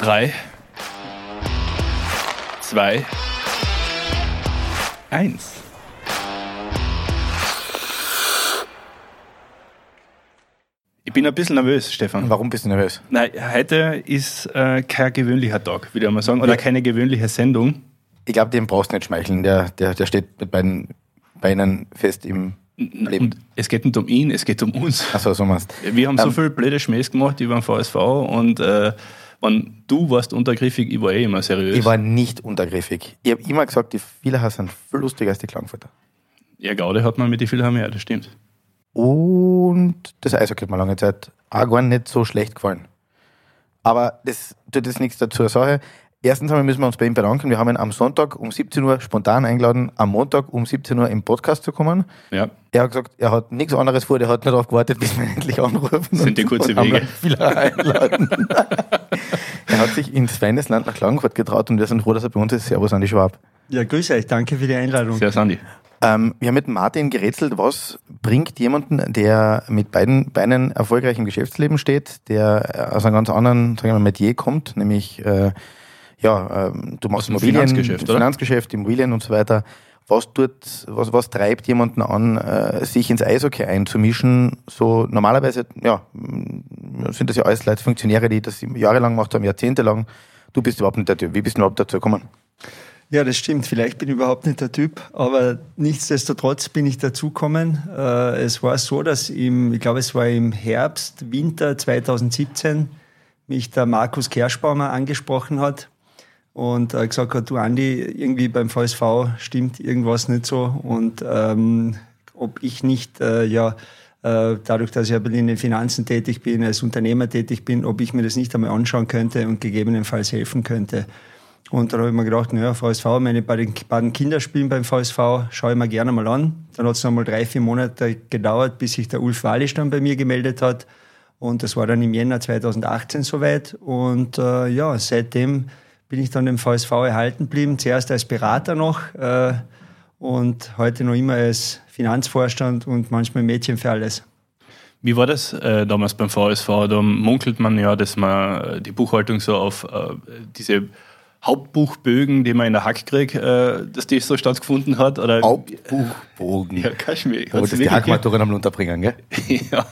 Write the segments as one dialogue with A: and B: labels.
A: Drei, zwei, eins. Ich bin ein bisschen nervös, Stefan.
B: Warum bist du nervös?
A: Nein, heute ist äh, kein gewöhnlicher Tag, würde ich mal sagen, oder keine gewöhnliche Sendung.
B: Ich glaube, dem brauchst du nicht schmeicheln. Der, der, der steht mit beiden Beinen fest im Leben.
A: Und es geht nicht um ihn, es geht um uns.
B: Achso, so meinst
A: Wir haben so
B: Ähm,
A: viel blöde Schmähs gemacht über den VSV und äh, wenn du warst untergriffig, ich war eh immer seriös.
B: Ich war nicht untergriffig. Ich habe immer gesagt, die Villacher sind viel lustiger als die Klagenfurter.
A: ja, Gaude hat man mit die Philharmonie, das stimmt.
B: Und das Eishockey hat mir lange Zeit auch gar nicht so schlecht gefallen. Aber das tut jetzt nichts dazu Sache. Erstens einmal müssen wir uns bei ihm bedanken. Wir haben ihn am Sonntag um 17 Uhr spontan eingeladen, am Montag um 17 Uhr im Podcast zu kommen.
A: Ja,
B: Er hat gesagt, er hat nichts anderes vor, der hat nur darauf gewartet, bis wir ihn endlich anrufen.
A: Sind die
B: und-
A: kurze Wege.
B: einladen. er hat sich ins Feindesland nach Klagenfurt getraut und wir sind froh, dass er bei uns ist. Servus an die Schwab.
C: Ja, grüße euch, danke für die Einladung.
A: sehr Sandy.
B: Ähm, wir haben mit Martin gerätselt, was bringt jemanden, der mit beiden Beinen erfolgreich im Geschäftsleben steht, der aus einem ganz anderen sagen wir, mal, Metier kommt, nämlich äh, ja, ähm, du machst
A: dem
B: Immobilien,
A: Finanzgeschäft, oder?
B: Finanzgeschäft, Immobilien und so weiter. Was tut, was, was treibt jemanden an, äh, sich ins Eishockey einzumischen? So normalerweise, ja, sind das ja alles Leute, Funktionäre, die das jahrelang gemacht haben, jahrzehntelang. Du bist überhaupt nicht der Typ. Wie bist du überhaupt dazu gekommen?
C: Ja, das stimmt. Vielleicht bin ich überhaupt nicht der Typ, aber nichtsdestotrotz bin ich dazugekommen. Äh, es war so, dass im, ich glaube, es war im Herbst, Winter 2017 mich der Markus Kerschbaumer angesprochen hat und äh, gesagt hat, du Andi, irgendwie beim VSV stimmt irgendwas nicht so und ähm, ob ich nicht, äh, ja, äh, dadurch, dass ich aber in den Finanzen tätig bin, als Unternehmer tätig bin, ob ich mir das nicht einmal anschauen könnte und gegebenenfalls helfen könnte. Und dann habe ich mir gedacht, naja, VSV, meine beiden, beiden Kinder spielen beim VSV, schaue ich mir gerne mal an. Dann hat es noch mal drei, vier Monate gedauert, bis sich der Ulf Wallisch dann bei mir gemeldet hat. Und das war dann im Jänner 2018 soweit. Und äh, ja, seitdem bin ich dann dem VSV erhalten geblieben. Zuerst als Berater noch äh, und heute noch immer als Finanzvorstand und manchmal Mädchen für alles.
A: Wie war das äh, damals beim VSV? Da munkelt man ja, dass man äh, die Buchhaltung so auf äh, diese Hauptbuchbögen, die man in der Hack kriegt, äh, dass die so stattgefunden hat? Oder?
B: Hauptbuchbogen.
A: Ja, Kaschmir.
B: Oh, das die Hackmaturin am Unterbringen, gell?
A: ja,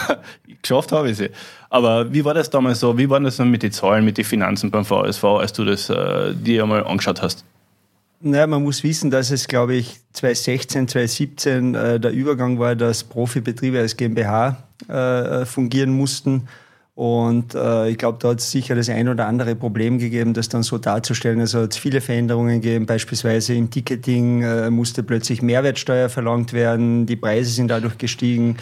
A: geschafft habe ich sie. Aber wie war das damals so? Wie waren das dann mit den Zahlen, mit den Finanzen beim VSV, als du das äh, dir einmal angeschaut hast?
C: Naja, man muss wissen, dass es, glaube ich, 2016, 2017 äh, der Übergang war, dass Profibetriebe als GmbH äh, fungieren mussten. Und äh, ich glaube, da hat es sicher das ein oder andere Problem gegeben, das dann so darzustellen. Also hat es viele Veränderungen gegeben. Beispielsweise im Ticketing äh, musste plötzlich Mehrwertsteuer verlangt werden. Die Preise sind dadurch gestiegen.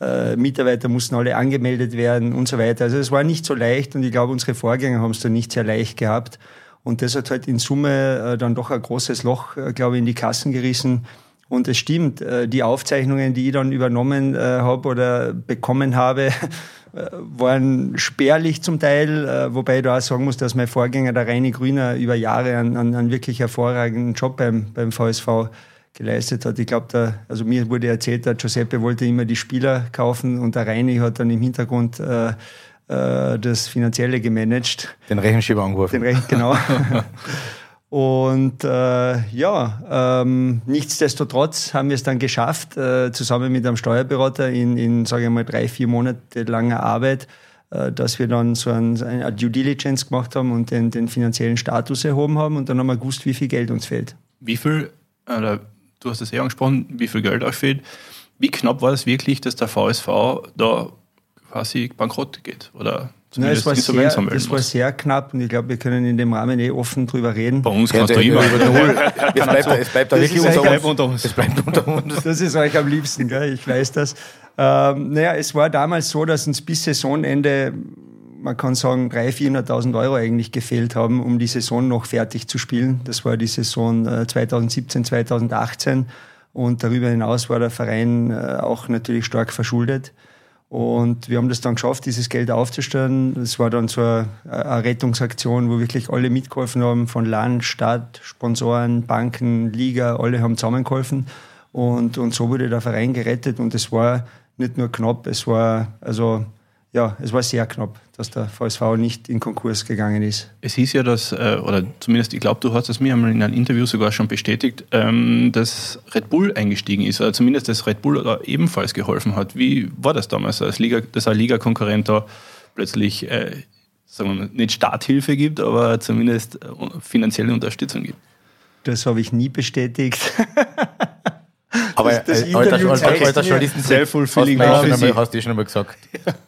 C: Äh, Mitarbeiter mussten alle angemeldet werden und so weiter. Also es war nicht so leicht und ich glaube, unsere Vorgänger haben es da nicht sehr leicht gehabt. Und das hat halt in Summe äh, dann doch ein großes Loch, äh, glaube ich, in die Kassen gerissen. Und es stimmt, äh, die Aufzeichnungen, die ich dann übernommen habe oder bekommen habe, waren spärlich zum Teil, wobei ich da auch sagen muss, dass mein Vorgänger, der Reini Grüner, über Jahre einen, einen, einen wirklich hervorragenden Job beim, beim VSV geleistet hat. Ich glaube, da, also mir wurde erzählt, der Giuseppe wollte immer die Spieler kaufen und der Reini hat dann im Hintergrund äh, äh, das Finanzielle gemanagt.
B: Den Rechenschieber angeworfen.
C: Den Recht, genau. Und äh, ja, ähm, nichtsdestotrotz haben wir es dann geschafft, äh, zusammen mit einem Steuerberater in, in sage ich mal, drei, vier Monate langer Arbeit, äh, dass wir dann so ein, eine Due Diligence gemacht haben und den, den finanziellen Status erhoben haben und dann haben wir gewusst, wie viel Geld uns fehlt.
A: Wie viel, oder du hast es eh angesprochen, wie viel Geld euch fehlt. Wie knapp war es wirklich, dass der VSV da quasi bankrott geht? Oder
C: Nein, es war sehr, das war
A: muss?
C: sehr knapp und ich glaube, wir können in dem Rahmen eh offen drüber reden.
A: Bei uns
B: Ja,
A: kannst du immer.
B: der- Es bleibt, es bleibt da
C: Das
B: wirklich unter uns.
A: unter uns.
B: Es bleibt unter uns.
C: Das ist euch am liebsten, gell? ich weiß das. Ähm, naja, es war damals so, dass uns bis Saisonende, man kann sagen, 300.000, 400.000 Euro eigentlich gefehlt haben, um die Saison noch fertig zu spielen. Das war die Saison äh, 2017, 2018. Und darüber hinaus war der Verein äh, auch natürlich stark verschuldet. Und wir haben das dann geschafft, dieses Geld aufzustellen. Es war dann so eine, eine Rettungsaktion, wo wirklich alle mitgeholfen haben, von Land, Stadt, Sponsoren, Banken, Liga, alle haben zusammengeholfen. Und, und so wurde der Verein gerettet. Und es war nicht nur knapp, es war also ja, es war sehr knapp, dass der VSV nicht in Konkurs gegangen ist.
A: Es hieß ja, dass, äh, oder zumindest, ich glaube, du hast es mir einmal in einem Interview sogar schon bestätigt, ähm, dass Red Bull eingestiegen ist, oder zumindest, dass Red Bull da ebenfalls geholfen hat. Wie war das damals, als Liga, dass ein Ligakonkurrent da plötzlich, äh, sagen wir mal, nicht Starthilfe gibt, aber zumindest äh, finanzielle Unterstützung gibt?
C: Das habe ich nie bestätigt.
B: Aber das, das alter, alter, alter, alter Journalisten
A: self-fulfilling.
B: Hast du schon einmal gesagt.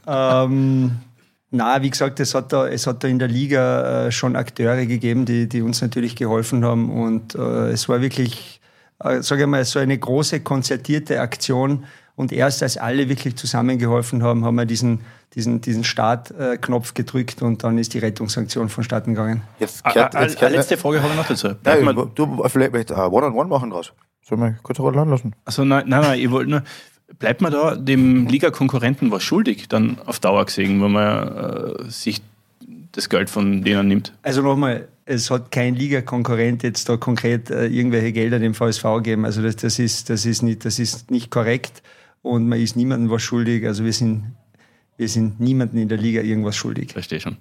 C: ähm, na, wie gesagt, es hat da, es hat da in der Liga äh, schon Akteure gegeben, die, die uns natürlich geholfen haben. Und äh, es war wirklich, äh, sage ich mal, so eine große konzertierte Aktion. Und erst als alle wirklich zusammengeholfen haben, haben wir diesen, diesen, diesen Startknopf gedrückt und dann ist die Rettungssanktion vonstatten gegangen.
A: Jetzt, kehrt, jetzt kehrt, letzte Frage habe ich noch dazu.
B: Ja, du vielleicht One-on-One -on -one machen draus. Sollen wir kurz Rolle lassen?
A: Also nein, nein, nein, ich wollte nur, bleibt man da dem Liga-Konkurrenten was schuldig, dann auf Dauer gesehen, wenn man äh, sich das Geld von denen nimmt?
C: Also nochmal, es hat kein Liga-Konkurrent jetzt da konkret äh, irgendwelche Gelder dem VSV gegeben. Also das, das, ist, das, ist nicht, das ist nicht korrekt und man ist niemandem was schuldig. Also wir sind, wir sind niemandem in der Liga irgendwas schuldig.
A: Verstehe schon.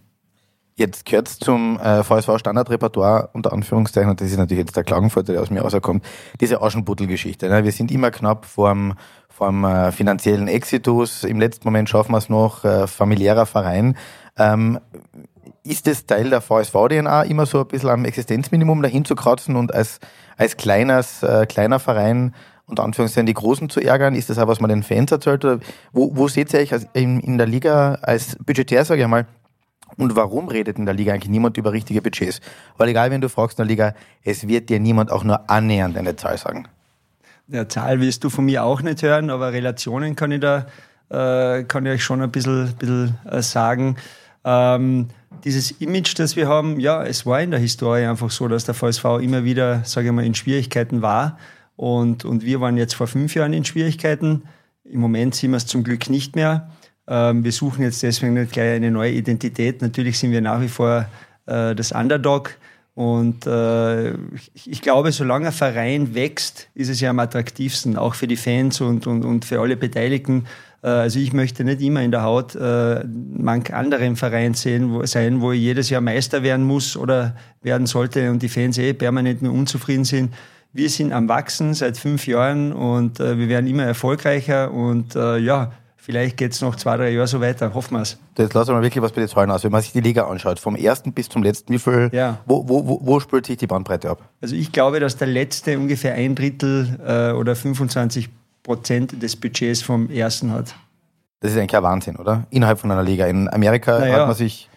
B: Jetzt gehört zum äh, VSV-Standardrepertoire, unter Anführungszeichen, und das ist natürlich jetzt der Klagenfurter, der aus mir rauskommt, diese Aschenputtel-Geschichte. Ne? Wir sind immer knapp vorm, vorm äh, finanziellen Exitus. Im letzten Moment schaffen wir es noch, äh, familiärer Verein. Ähm, ist es Teil der VSV-DNA, immer so ein bisschen am Existenzminimum dahin zu kratzen und als, als kleines, äh, kleiner Verein unter Anführungszeichen die Großen zu ärgern? Ist das auch, was man den Fans erzählt? Oder wo, wo seht ihr euch in, in der Liga als Budgetär, sage ich mal, und warum redet in der Liga eigentlich niemand über richtige Budgets? Weil egal, wenn du fragst in der Liga, es wird dir niemand auch nur annähernd eine Zahl sagen.
C: Ja, Zahl willst du von mir auch nicht hören, aber Relationen kann ich da, äh, kann ich euch schon ein bisschen, bisschen äh, sagen. Ähm, dieses Image, das wir haben, ja, es war in der Historie einfach so, dass der VSV immer wieder, sage ich mal, in Schwierigkeiten war. Und, und wir waren jetzt vor fünf Jahren in Schwierigkeiten. Im Moment sind wir es zum Glück nicht mehr. Ähm, wir suchen jetzt deswegen nicht gleich eine neue Identität. Natürlich sind wir nach wie vor äh, das Underdog. Und äh, ich glaube, solange ein Verein wächst, ist es ja am attraktivsten, auch für die Fans und, und, und für alle Beteiligten. Äh, also ich möchte nicht immer in der Haut äh, manch anderen Verein sehen, wo, sein, wo ich jedes Jahr Meister werden muss oder werden sollte und die Fans eh permanent nur unzufrieden sind. Wir sind am Wachsen seit fünf Jahren und äh, wir werden immer erfolgreicher und äh, ja, Vielleicht geht es noch zwei, drei Jahre so weiter, hoffen wir es.
B: Jetzt lassen wir mal wirklich was bei den Zahlen aus. Wenn man sich die Liga anschaut, vom ersten bis zum letzten, wie viel, ja. wo, wo, wo, wo spült sich die Bandbreite ab?
C: Also ich glaube, dass der letzte ungefähr ein Drittel äh, oder 25 Prozent des Budgets vom ersten hat.
B: Das ist eigentlich ein Wahnsinn, oder? Innerhalb von einer Liga. In Amerika naja. hat man sich,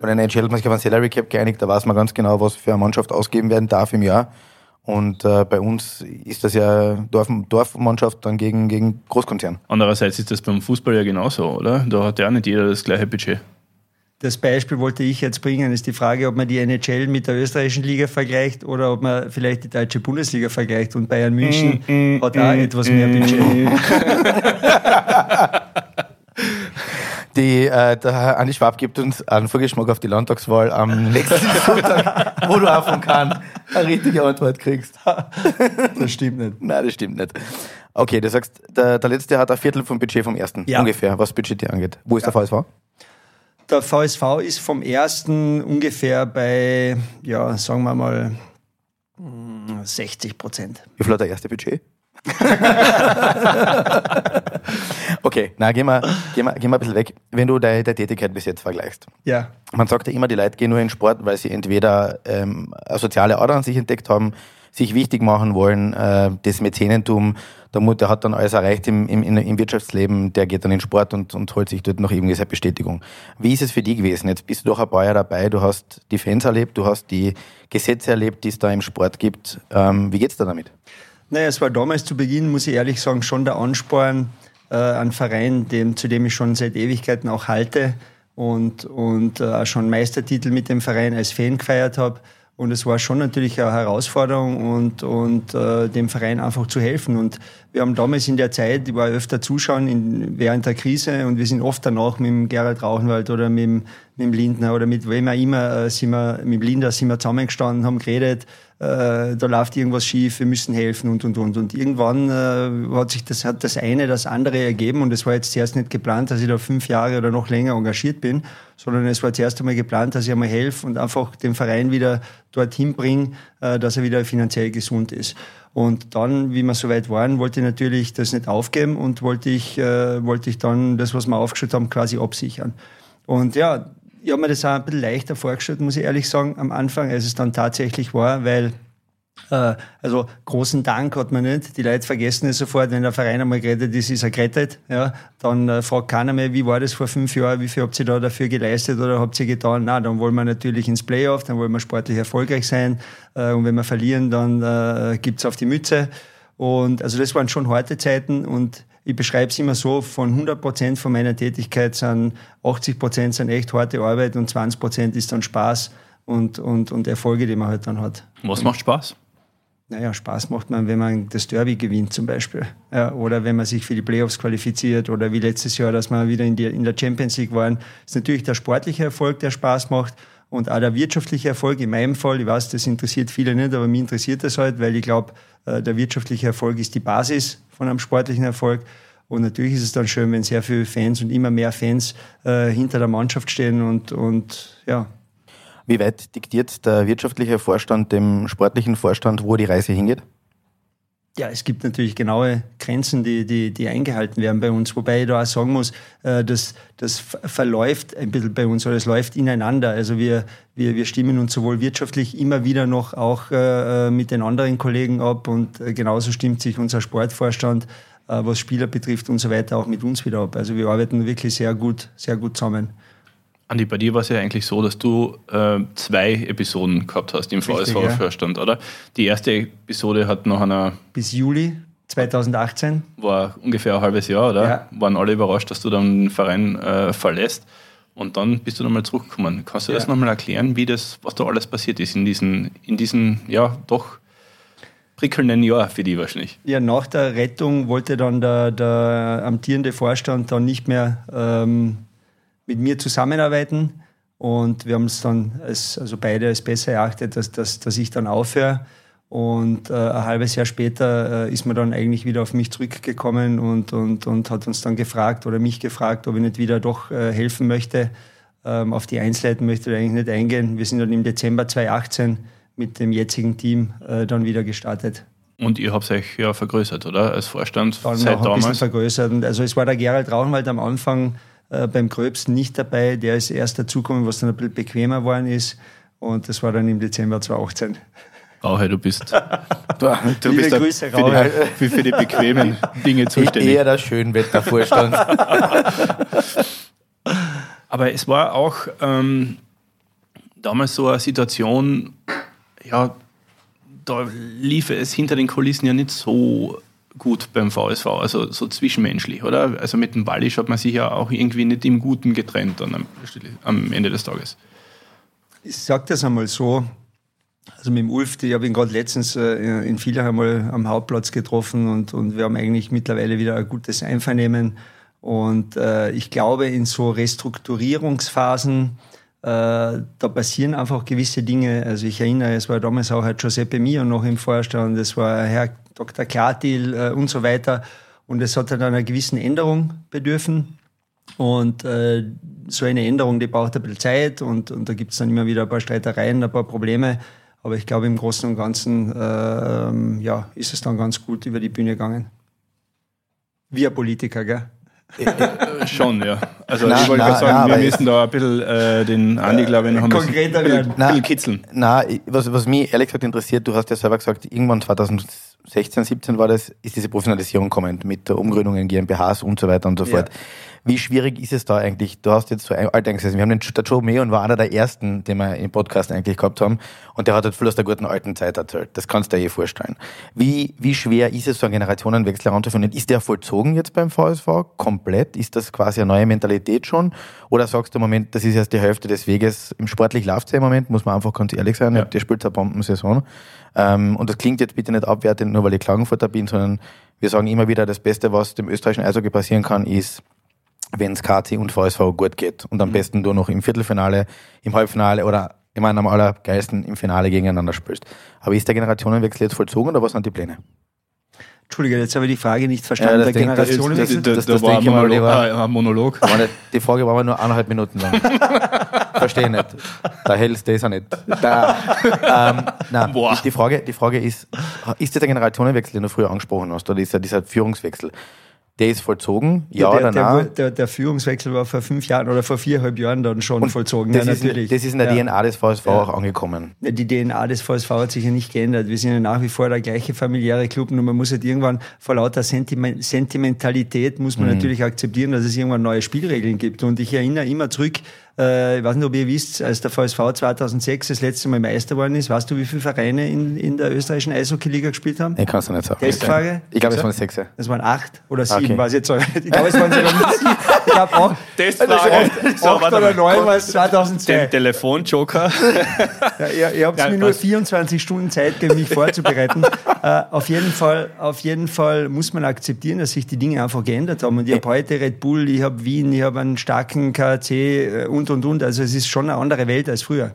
B: bei der NHL hat man sich auf ein Salary Cap geeinigt, da weiß man ganz genau, was für eine Mannschaft ausgeben werden darf im Jahr. Und äh, bei uns ist das ja Dorf, Dorfmannschaft dann gegen, gegen Großkonzern.
A: Andererseits ist das beim Fußball ja genauso, oder? Da hat ja auch nicht jeder das gleiche Budget.
C: Das Beispiel wollte ich jetzt bringen, ist die Frage, ob man die NHL mit der österreichischen Liga vergleicht oder ob man vielleicht die deutsche Bundesliga vergleicht. Und Bayern München mm, mm, hat da mm, etwas mehr Budget.
B: Die, äh, der Andi Schwab gibt uns einen Vorgeschmack auf die Landtagswahl am nächsten Sonntag, wo du auch von Kahn eine richtige Antwort kriegst.
C: Das stimmt nicht.
B: Nein, das stimmt nicht. Okay, du sagst, der, der letzte hat ein Viertel vom Budget vom ersten, ja. ungefähr, was Budget angeht. Wo ist ja. der VSV?
C: Der VSV ist vom ersten ungefähr bei, ja, sagen wir mal, 60 Prozent.
B: Wie viel hat der erste Budget? okay, na, gehen wir, gehen, wir, gehen wir ein bisschen weg. Wenn du deine, deine Tätigkeit bis jetzt vergleichst.
C: Ja.
B: Man sagt ja immer, die Leute gehen nur in Sport, weil sie entweder ähm, eine soziale Ader an sich entdeckt haben, sich wichtig machen wollen, äh, das Mäzenentum, der Mutter hat dann alles erreicht im, im, im Wirtschaftsleben, der geht dann in Sport und, und holt sich dort noch irgendwie seine Bestätigung. Wie ist es für dich gewesen? Jetzt bist du doch ein paar Jahre dabei, du hast die Fans erlebt, du hast die Gesetze erlebt, die es da im Sport gibt. Ähm, wie geht's da damit?
C: Naja, es war damals zu Beginn, muss ich ehrlich sagen, schon der Ansporn, äh, ein Verein, dem, zu dem ich schon seit Ewigkeiten auch halte und, und äh, schon Meistertitel mit dem Verein als Fan gefeiert habe. Und es war schon natürlich eine Herausforderung und, und äh, dem Verein einfach zu helfen. Und wir haben damals in der Zeit, ich war öfter zuschauen in, während der Krise und wir sind oft danach mit dem Gerald Rauchenwald oder mit mit dem Lindner oder mit wem auch immer, äh, sind wir, mit dem Linder sind wir zusammengestanden, haben geredet, äh, da läuft irgendwas schief, wir müssen helfen und und und. Und irgendwann äh, hat sich das, hat das eine das andere ergeben und es war jetzt zuerst nicht geplant, dass ich da fünf Jahre oder noch länger engagiert bin, sondern es war zuerst einmal geplant, dass ich einmal helfe und einfach den Verein wieder dorthin bringe, äh, dass er wieder finanziell gesund ist. Und dann, wie wir soweit waren, wollte ich natürlich das nicht aufgeben und wollte ich, äh, wollte ich dann das, was wir aufgestellt haben, quasi absichern. Und ja, ich habe mir das auch ein bisschen leichter vorgestellt, muss ich ehrlich sagen, am Anfang, als es dann tatsächlich war, weil äh, also großen Dank hat man nicht. Die Leute vergessen es sofort, wenn der Verein einmal gerettet ist, ist er gerettet. Ja, dann äh, fragt keiner mehr, wie war das vor fünf Jahren, wie viel habt ihr da dafür geleistet oder habt ihr getan? Na, dann wollen wir natürlich ins Playoff, dann wollen wir sportlich erfolgreich sein. Äh, und wenn wir verlieren, dann äh, gibt's auf die Mütze. Und also das waren schon harte Zeiten und ich beschreibe es immer so, von 100 Prozent von meiner Tätigkeit sind 80 Prozent sind echt harte Arbeit und 20 Prozent ist dann Spaß und, und, und Erfolge, die man halt dann hat.
A: Was macht Spaß?
C: Naja, Spaß macht man, wenn man das Derby gewinnt zum Beispiel. Ja, oder wenn man sich für die Playoffs qualifiziert oder wie letztes Jahr, dass wir wieder in, die, in der Champions League waren. Das ist natürlich der sportliche Erfolg, der Spaß macht und auch der wirtschaftliche Erfolg. In meinem Fall, ich weiß, das interessiert viele nicht, aber mich interessiert das halt, weil ich glaube, äh, der wirtschaftliche Erfolg ist die Basis von einem sportlichen Erfolg. Und natürlich ist es dann schön, wenn sehr viele Fans und immer mehr Fans äh, hinter der Mannschaft stehen und, und ja.
B: Wie weit diktiert der wirtschaftliche Vorstand dem sportlichen Vorstand, wo die Reise hingeht?
C: Ja, es gibt natürlich genaue Grenzen, die, die, die eingehalten werden bei uns. Wobei ich da auch sagen muss, äh, das, das verläuft ein bisschen bei uns oder es läuft ineinander. Also wir, wir, wir stimmen uns sowohl wirtschaftlich immer wieder noch auch äh, äh mit den anderen Kollegen ab und genauso stimmt sich unser Sportvorstand, was Spieler betrifft und so weiter, auch mit uns wieder ab. Also wir arbeiten wirklich sehr gut, sehr gut zusammen.
A: Andi, bei dir war es ja eigentlich so, dass du äh, zwei Episoden gehabt hast im VSV-Vorstand, ja. oder? Die erste Episode hat nach einer.
C: Bis Juli 2018.
A: War ungefähr ein halbes Jahr, oder? Ja. Waren alle überrascht, dass du dann den Verein äh, verlässt. Und dann bist du nochmal zurückgekommen. Kannst du ja. das nochmal erklären, wie das, was da alles passiert ist in diesen, in diesen, ja, doch prickelnden Jahr für die wahrscheinlich?
C: Ja, nach der Rettung wollte dann der, der amtierende Vorstand dann nicht mehr ähm, mit mir zusammenarbeiten. Und wir haben es dann als, also beide als besser erachtet, dass, dass, dass ich dann aufhöre. Und äh, ein halbes Jahr später äh, ist man dann eigentlich wieder auf mich zurückgekommen und, und, und hat uns dann gefragt oder mich gefragt, ob ich nicht wieder doch äh, helfen möchte. Ähm, auf die Einzelheiten möchte ich eigentlich nicht eingehen. Wir sind dann im Dezember 2018 mit dem jetzigen Team äh, dann wieder gestartet.
A: Und ihr habt euch ja vergrößert, oder? Als Vorstand
C: dann seit damals? Ein bisschen vergrößert. Also es war der Gerald Rauchenwald am Anfang äh, beim Gröbsten nicht dabei. Der ist erst dazugekommen, was dann ein bisschen bequemer geworden ist. Und das war dann im Dezember 2018.
A: Rauhe, du bist, du, du bist Grüße, für, die, für, die, bequemen Dinge zuständig.
B: Eher der Schönwettervorstand.
A: Aber es war auch ähm, damals so eine Situation, ja, da lief es hinter den Kulissen ja nicht so gut beim VSV, also so zwischenmenschlich, oder? Also mit dem Wallisch hat man sich ja auch irgendwie nicht im Guten getrennt dann am, am Ende des Tages.
C: Ich sage das einmal so, also mit dem Ulf, ich habe ihn gerade letztens äh, in Villach einmal am Hauptplatz getroffen und, und wir haben eigentlich mittlerweile wieder ein gutes Einvernehmen. Und äh, ich glaube, in so Restrukturierungsphasen, äh, da passieren einfach gewisse Dinge. Also ich erinnere, es war damals auch Herr Giuseppe Mio noch im Vorstand, es war Herr Dr. Klartil äh, und so weiter. Und es hat dann einer gewissen Änderung bedürfen. Und äh, so eine Änderung, die braucht ein bisschen Zeit und, und da gibt es dann immer wieder ein paar Streitereien, ein paar Probleme. Aber ich glaube, im Großen und Ganzen äh, ja, ist es dann ganz gut über die Bühne gegangen. Wir Politiker, gell?
A: Äh, schon, ja. Also na, ich wollte gerade sagen, na, wir müssen da ein bisschen äh, den Andi, glaube ich, noch ein
C: konkreter
A: bisschen,
C: na,
A: bisschen kitzeln.
B: Na, was, was mich ehrlich gesagt interessiert, du hast ja selber gesagt, irgendwann 2016, 17 war das, ist diese Professionalisierung kommend mit der Umgründung in GmbHs und so weiter und so fort. Ja. Wie schwierig ist es da eigentlich? Du hast jetzt so alt eingesessen. Wir haben den der Joe Meon war einer der ersten, den wir im Podcast eigentlich gehabt haben. Und der hat halt viel aus der guten alten Zeit erzählt. Das kannst du dir eh vorstellen. Wie, wie schwer ist es, so einen Generationenwechsel heranzuführen? Ist der vollzogen jetzt beim VSV? Komplett? Ist das quasi eine neue Mentalität schon? Oder sagst du im Moment, das ist erst die Hälfte des Weges? Im sportlich läuft es ja im Moment, muss man einfach ganz ehrlich sein. Ja. Der spielt eine Bombensaison. Ähm, und das klingt jetzt bitte nicht abwertend, nur weil ich Klagenfurter bin, sondern wir sagen immer wieder, das Beste, was dem österreichischen Eishockey passieren kann, ist wenn es KT und VSV gut geht. Und am mhm. besten nur noch im Viertelfinale, im Halbfinale oder ich meine, am allergeilsten im Finale gegeneinander spielst. Aber ist der Generationenwechsel jetzt vollzogen oder was sind die Pläne?
C: Entschuldige, jetzt habe ich die Frage nicht verstanden.
B: Ja, das
C: der
B: denk- das-
C: Generationenwechsel.
B: das-
A: Das,
B: das
A: da war ein
B: denke ich mal,
A: Monolog. äh, ein Monolog.
B: Die Frage war aber nur eineinhalb Minuten lang. Verstehe nicht. Da hältst du das auch nicht. Da, ähm, nein, die, Frage, die Frage ist, ist das der Generationenwechsel, den du früher angesprochen hast, oder dieser, dieser Führungswechsel? Der ist vollzogen, ja,
C: der,
B: oder
C: der,
B: nein?
C: der, der Führungswechsel war vor fünf Jahren oder vor viereinhalb Jahren dann schon vollzogen.
B: das,
C: ja,
B: ist,
C: natürlich.
B: das ist in der
C: ja.
B: DNA des VSV auch angekommen.
C: Ja, Die DNA des VSV hat sich ja nicht geändert. Wir sind ja nach wie vor der gleiche familiäre Club, nur man muss halt irgendwann vor lauter Sentiment Sentimentalität muss man natürlich akzeptieren, dass es irgendwann neue Spielregeln gibt. Und ich erinnere immer zurück, äh, ich weiß nicht, ob ihr wisst, als der VSV 2006 das letzte Mal Meister geworden ist, weißt du, wie viele Vereine in, in der österreichischen Eishockey-Liga gespielt haben?
B: Ich kann es nicht sagen.
C: Testfrage?
B: Ich glaube, es waren sechs.
C: Das waren acht oder sieben,
B: Okay.
C: weiß ich jetzt nicht. Ich glaube, es waren sogar nicht sieben. Ich glaube auch.
A: Testfrage. So,
C: acht
A: warte
C: oder neun war es 2002.
A: Den Telefonjoker.
C: Ja, ihr, ihr habt
A: Ja,
C: mir nur
A: passt.
C: 24 Stunden Zeit gegeben, mich vorzubereiten. äh, auf, jeden Fall, auf jeden Fall muss man akzeptieren, dass sich die Dinge einfach geändert haben. Und ich habe heute Red Bull, ich habe Wien, ich habe einen starken KC äh, und, und, und. Also es ist schon eine andere Welt als früher.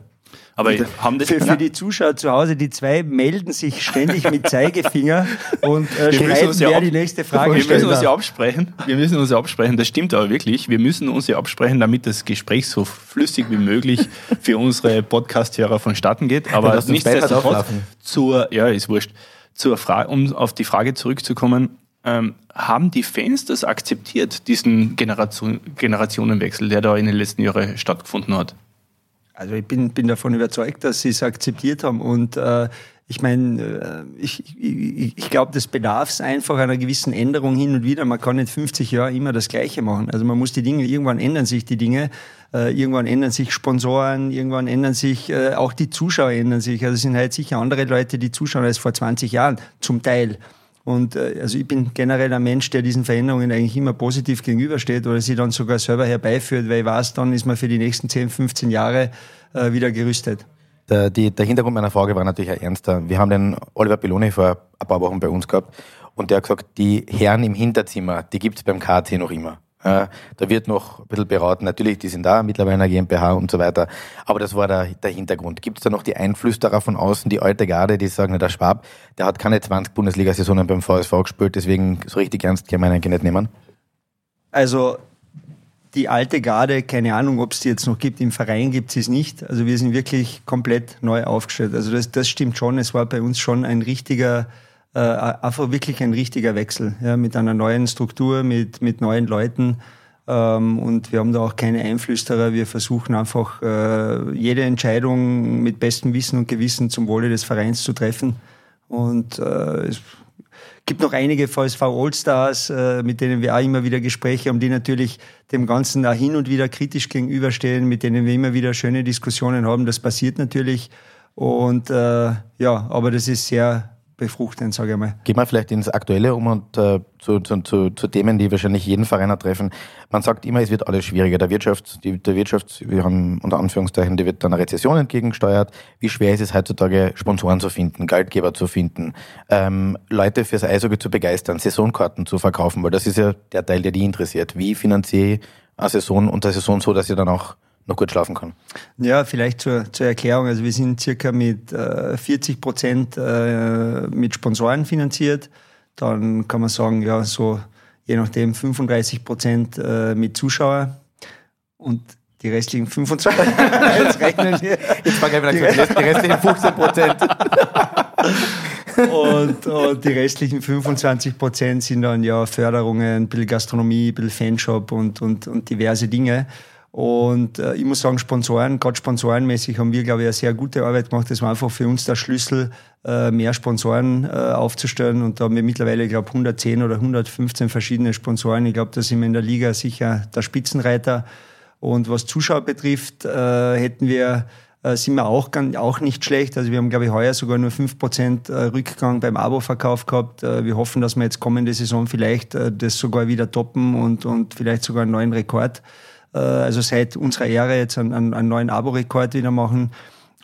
A: Aber haben das
C: Für, für die Zuschauer zu Hause, die zwei melden sich ständig mit Zeigefinger und äh,
A: Wir müssen
C: schreiben,
A: uns ja
C: wer
A: ab-
C: die nächste Frage
A: wir müssen uns ja absprechen. Wir müssen uns ja absprechen. Das stimmt aber wirklich. Wir müssen uns ja absprechen, damit das Gespräch so flüssig wie möglich für unsere Podcast-Hörer vonstatten geht. Aber nichtsdestotrotz zur, ja, ist wurscht. Zur Frage, um auf die Frage zurückzukommen, ähm, haben die Fans das akzeptiert, diesen Generation, Generationenwechsel, der da in den letzten Jahren stattgefunden hat?
C: Also ich bin, bin davon überzeugt, dass sie es akzeptiert haben. Und äh, ich meine, äh, ich, ich, ich glaube, das bedarf es einfach einer gewissen Änderung hin und wieder. Man kann nicht 50 Jahre immer das Gleiche machen. Also man muss die Dinge, irgendwann ändern sich die Dinge. Äh, irgendwann ändern sich Sponsoren, irgendwann ändern sich, äh, auch die Zuschauer ändern sich. Also es sind halt sicher andere Leute, die zuschauen als vor 20 Jahren, zum Teil. Und äh, also ich bin generell ein Mensch, der diesen Veränderungen eigentlich immer positiv gegenübersteht oder sie dann sogar selber herbeiführt, weil ich weiß, dann ist man für die nächsten 10, 15 Jahre äh, wieder gerüstet.
B: Der, die, der Hintergrund meiner Frage war natürlich ein ernster. Wir haben den Oliver Belloni vor ein paar Wochen bei uns gehabt und der hat gesagt, die Herren im Hinterzimmer, die gibt's beim KT noch immer. Ja, da wird noch ein bisschen beraten. Natürlich, die sind da, mittlerweile in der GmbH und so weiter. Aber das war der, der Hintergrund. Gibt es da noch die Einflüsterer von außen, die alte Garde, die sagen, der Schwab, der hat keine 20 Bundesliga-Saisonen beim VSV gespielt, deswegen so richtig ernst kann man eigentlich nicht nehmen.
C: Also die alte Garde, keine Ahnung, ob es die jetzt noch gibt, im Verein gibt es es nicht. Also wir sind wirklich komplett neu aufgestellt. Also das, das stimmt schon. Es war bei uns schon ein richtiger, äh, einfach wirklich ein richtiger Wechsel ja, mit einer neuen Struktur, mit, mit neuen Leuten. Ähm, und wir haben da auch keine Einflüsterer. Wir versuchen einfach äh, jede Entscheidung mit bestem Wissen und Gewissen zum Wohle des Vereins zu treffen. Und äh, es gibt noch einige VSV Allstars, äh, mit denen wir auch immer wieder Gespräche haben, die natürlich dem Ganzen auch hin und wieder kritisch gegenüberstehen, mit denen wir immer wieder schöne Diskussionen haben. Das passiert natürlich. Und äh, ja, aber das ist sehr befruchtend, sage ich mal.
B: Gehen wir vielleicht ins Aktuelle um und äh, zu, zu, zu, zu Themen, die wahrscheinlich jeden Vereiner treffen. Man sagt immer, es wird alles schwieriger. Der Wirtschafts, die, der Wirtschafts, wir haben unter Anführungszeichen, die wird einer Rezession entgegengesteuert. Wie schwer ist es heutzutage, Sponsoren zu finden, Geldgeber zu finden, ähm, Leute fürs Eishockey zu begeistern, Saisonkarten zu verkaufen, weil das ist ja der Teil, der die interessiert. Wie finanziere ich eine Saison und eine Saison so, dass ich dann auch noch gut schlafen kann?
C: Ja, vielleicht zur, zur Erklärung. Also wir sind circa mit äh, 40 Prozent äh, mit Sponsoren finanziert. Dann kann man sagen, ja, so je nachdem 35 Prozent äh, mit Zuschauer und die restlichen 25 Jetzt rechnen wir.
B: Jetzt fange ich wieder die restlichen 15 Prozent.
C: Und, und die restlichen 25 Prozent sind dann ja Förderungen, ein bisschen Gastronomie, ein bisschen Fanshop und, und, und diverse Dinge. Und äh, ich muss sagen, Sponsoren, gerade sponsorenmäßig haben wir, glaube ich, eine sehr gute Arbeit gemacht. Das war einfach für uns der Schlüssel, äh, mehr Sponsoren äh, aufzustellen. Und da haben wir mittlerweile, ich glaube, 110 oder 115 verschiedene Sponsoren. Ich glaube, da sind wir in der Liga sicher der Spitzenreiter. Und was Zuschauer betrifft, äh, hätten wir äh, sind wir auch, auch nicht schlecht. Also wir haben, glaube ich, heuer sogar nur 5% äh, Rückgang beim Abo-Verkauf gehabt. Äh, wir hoffen, dass wir jetzt kommende Saison vielleicht äh, das sogar wieder toppen und, und vielleicht sogar einen neuen Rekord, also seit unserer Ära jetzt einen, einen, neuen Abo-Rekord wieder machen.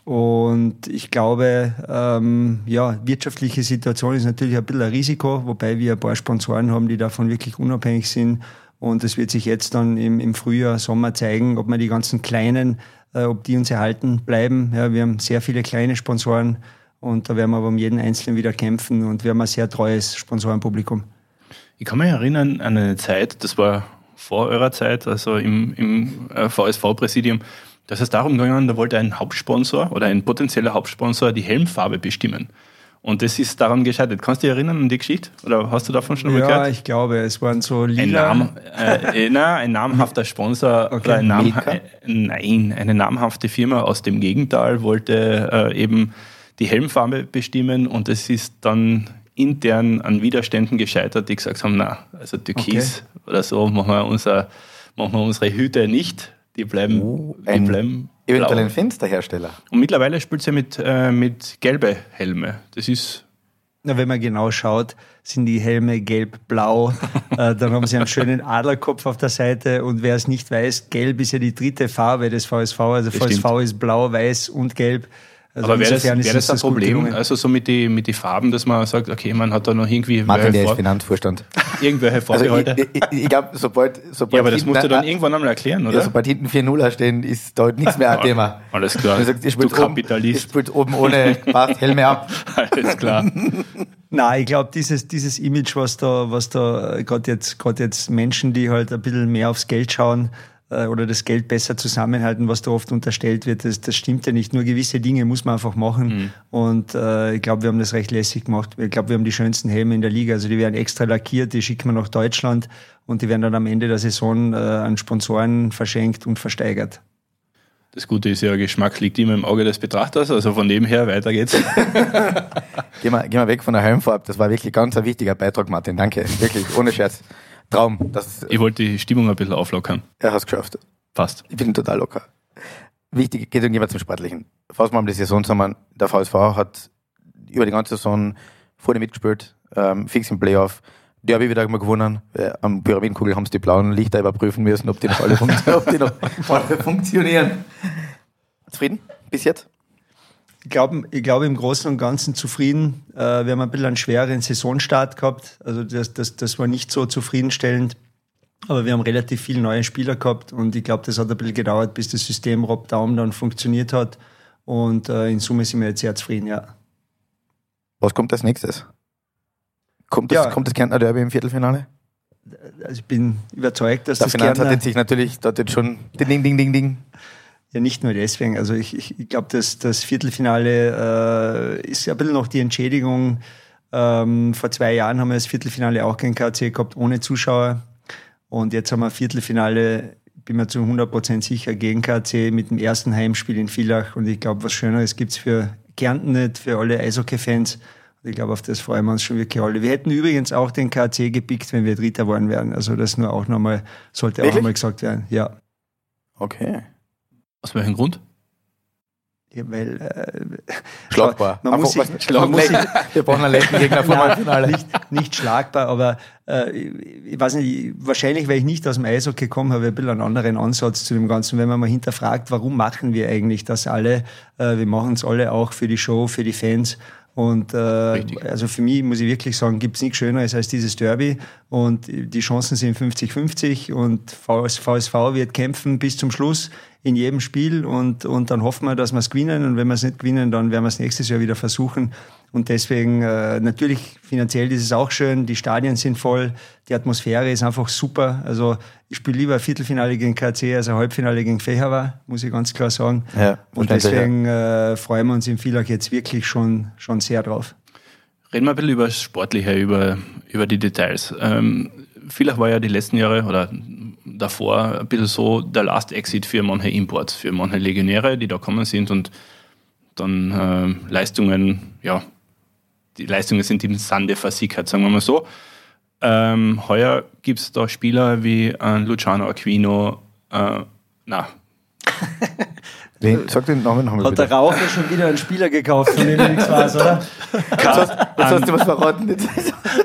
C: Und ich glaube, ähm, ja, wirtschaftliche Situation ist natürlich ein bisschen ein Risiko, wobei wir ein paar Sponsoren haben, die davon wirklich unabhängig sind. Und es wird sich jetzt dann im, im Frühjahr, Sommer zeigen, ob wir die ganzen kleinen äh, ob die uns erhalten bleiben. Ja, wir haben sehr viele kleine Sponsoren und da werden wir aber um jeden Einzelnen wieder kämpfen und wir haben ein sehr treues Sponsorenpublikum.
A: Ich kann mich erinnern an eine Zeit, das war vor eurer Zeit, also im, im äh, VSV-Präsidium, dass es darum gegangen, da wollte ein Hauptsponsor oder ein potenzieller Hauptsponsor die Helmfarbe bestimmen. Und das ist daran gescheitert. Kannst du dich erinnern an die Geschichte? Oder hast du davon schon mal
C: ja,
A: gehört?
C: Ja, ich glaube, es waren so lila.
A: Ein, Nam äh, na, ein namhafter Sponsor okay. oder ein Nam äh, Nein, eine namhafte Firma aus dem Gegenteil wollte äh, eben die Helmfarbe bestimmen und es ist dann intern an Widerständen gescheitert, die gesagt haben, na, also Türkis okay. oder so machen wir, unser, machen wir unsere Hüte nicht. Die bleiben,
B: Oh,
A: die
B: ein-
A: bleiben
B: Eventuell
A: blau.
B: ein Fensterhersteller.
A: Und mittlerweile spielt sie mit, äh, mit gelbe Helme. Das ist
C: Na, wenn man genau schaut, sind die Helme gelb-blau. äh, dann haben sie einen schönen Adlerkopf auf der Seite. Und wer es nicht weiß, gelb ist ja die dritte Farbe des VSV. Also
A: Das
C: VSV
A: stimmt.
C: ist blau, weiß und gelb. Also
A: Aber wäre das, wär das ein Problem? Also so mit die, mit die Farben, dass man sagt, okay, man hat da noch irgendwie
B: Martin, der ist
A: vor,
B: Finanzvorstand.
A: irgendwelche
B: Also
A: Vorbehalte.
B: ich, ich, ich glaube, sobald, sobald
A: ja, aber das
B: hinten-
A: musst du dann irgendwann einmal erklären,
B: Ja,
A: oder?
B: sobald hinten 4-0 stehen, ist da nichts mehr ein Thema.
A: Alles klar.
B: Sagt, ihr
A: du
B: spielt, oben, ihr
A: Kapitalist.
B: spielt oben ohne passt Helme ab.
A: Alles klar.
C: Nein, ich glaube, dieses, dieses Image, was da, was da äh, gerade jetzt, gerade jetzt Menschen, die halt ein bisschen mehr aufs Geld schauen oder das Geld besser zusammenhalten, was da oft unterstellt wird, das, das stimmt ja nicht. Nur gewisse Dinge muss man einfach machen. Und äh, ich glaube, wir haben das recht lässig gemacht. Ich glaube, wir haben die schönsten Helme in der Liga. Also die werden extra lackiert, die schicken wir nach Deutschland und die werden dann am Ende der Saison äh, an Sponsoren verschenkt und versteigert.
A: Das Gute ist ja, Geschmack liegt immer im Auge des Betrachters. Also von dem her, weiter geht's.
B: Gehen wir, gehen wir weg von der Helmfarbe. Das war wirklich ganz ein wichtiger Beitrag, Martin. Danke. Wirklich, ohne Scherz. Traum. Das,
A: Ich wollte die Stimmung ein bisschen auflockern.
B: er hat es geschafft.
A: Passt.
B: Ich bin total locker. Wichtig, geht irgendjemand zum Sportlichen. Fassen wir mal die Saison zusammen. Der VSV hat über die ganze Saison vorne mitgespielt, ähm, fix im Playoff. Derby wieder mal gewonnen. Äh, am Pyramidenkugel haben sie die blauen Lichter überprüfen müssen, ob die noch alle, funktio ob die noch alle funktionieren. Zufrieden? Bis jetzt?
C: Ich glaube, ich glaube im Großen und Ganzen zufrieden. Äh, wir haben ein bisschen einen schweren Saisonstart gehabt. Also das, das, das war nicht so zufriedenstellend. Aber wir haben relativ viele neue Spieler gehabt und ich glaube, das hat ein bisschen gedauert, bis das System Rob Daum dann funktioniert hat. Und äh, in Summe sind wir jetzt sehr zufrieden, ja.
B: Was kommt als nächstes? Kommt das,
C: Ja.
B: kommt das Kärntner Derby im Viertelfinale?
C: Also ich bin überzeugt, dass
B: Der
C: das
B: Finanz hat
C: Kärntner,
B: jetzt sich natürlich dort jetzt schon ding, ding, ding, ding.
C: Ja nicht nur deswegen. Also ich, ich, glaube, dass das Viertelfinale äh, ist ja ein bisschen noch die Entschädigung. Ähm, vor zwei Jahren haben wir das Viertelfinale auch gegen KC gehabt, ohne Zuschauer. Und jetzt haben wir ein Viertelfinale, bin mir zu 100% sicher, gegen KC mit dem ersten Heimspiel in Villach. Und ich glaube, was Schöneres gibt's für Kärnten nicht, für alle Eishockey-Fans. Und ich glaube, auf das freuen wir uns schon wirklich alle. Wir hätten übrigens auch den KC gepickt, wenn wir Dritter geworden wären. Also das nur auch nochmal, sollte auch nochmal gesagt werden. Ja.
B: Okay.
A: Aus welchem Grund?
C: ja weil, äh,
B: Schlagbar.
C: Man muss sich- man muss sich-
B: Wir brauchen einen leichten Gegner vor dem
C: Nein,
B: Finale.
C: nicht, nicht schlagbar, aber äh, ich weiß nicht, wahrscheinlich, weil ich nicht aus dem Eishockey komme, habe ich ein bisschen einen anderen Ansatz zu dem Ganzen. Wenn man mal hinterfragt, warum machen wir eigentlich das alle? Äh, wir machen es alle auch für die Show, für die Fans. Und äh, also für mich muss ich wirklich sagen, gibt es nichts Schöneres als dieses Derby. Und die Chancen sind 50-50 und VS VSV wird kämpfen bis zum Schluss in jedem Spiel und, und dann hoffen wir, dass wir es gewinnen. Und wenn wir es nicht gewinnen, dann werden wir es nächstes Jahr wieder versuchen. Und deswegen, äh, natürlich finanziell ist es auch schön, die Stadien sind voll, die Atmosphäre ist einfach super. Also ich spiele lieber ein Viertelfinale gegen KC als ein Halbfinale gegen Fehawa, muss ich ganz klar sagen.
B: Ja,
C: und deswegen äh, freuen wir uns im Villach jetzt wirklich schon, schon sehr drauf.
A: Reden wir ein bisschen über das Sportliche, über, über die Details. Ähm, vielleicht war ja die letzten Jahre oder davor ein bisschen so der Last Exit für manche Imports, für manche Legionäre, die da kommen sind und dann ähm, Leistungen, ja, die Leistungen sind im Sande versickert, sagen wir mal so. Ähm, heuer gibt es da Spieler wie äh, Luciano Aquino, äh, na,
B: Wen, sag den Namen nochmal
C: Hat der
B: bitte.
C: Raucher schon wieder einen Spieler gekauft, von dem nichts weiß, oder?
B: Jetzt hast, jetzt hast du was verraten. Jetzt-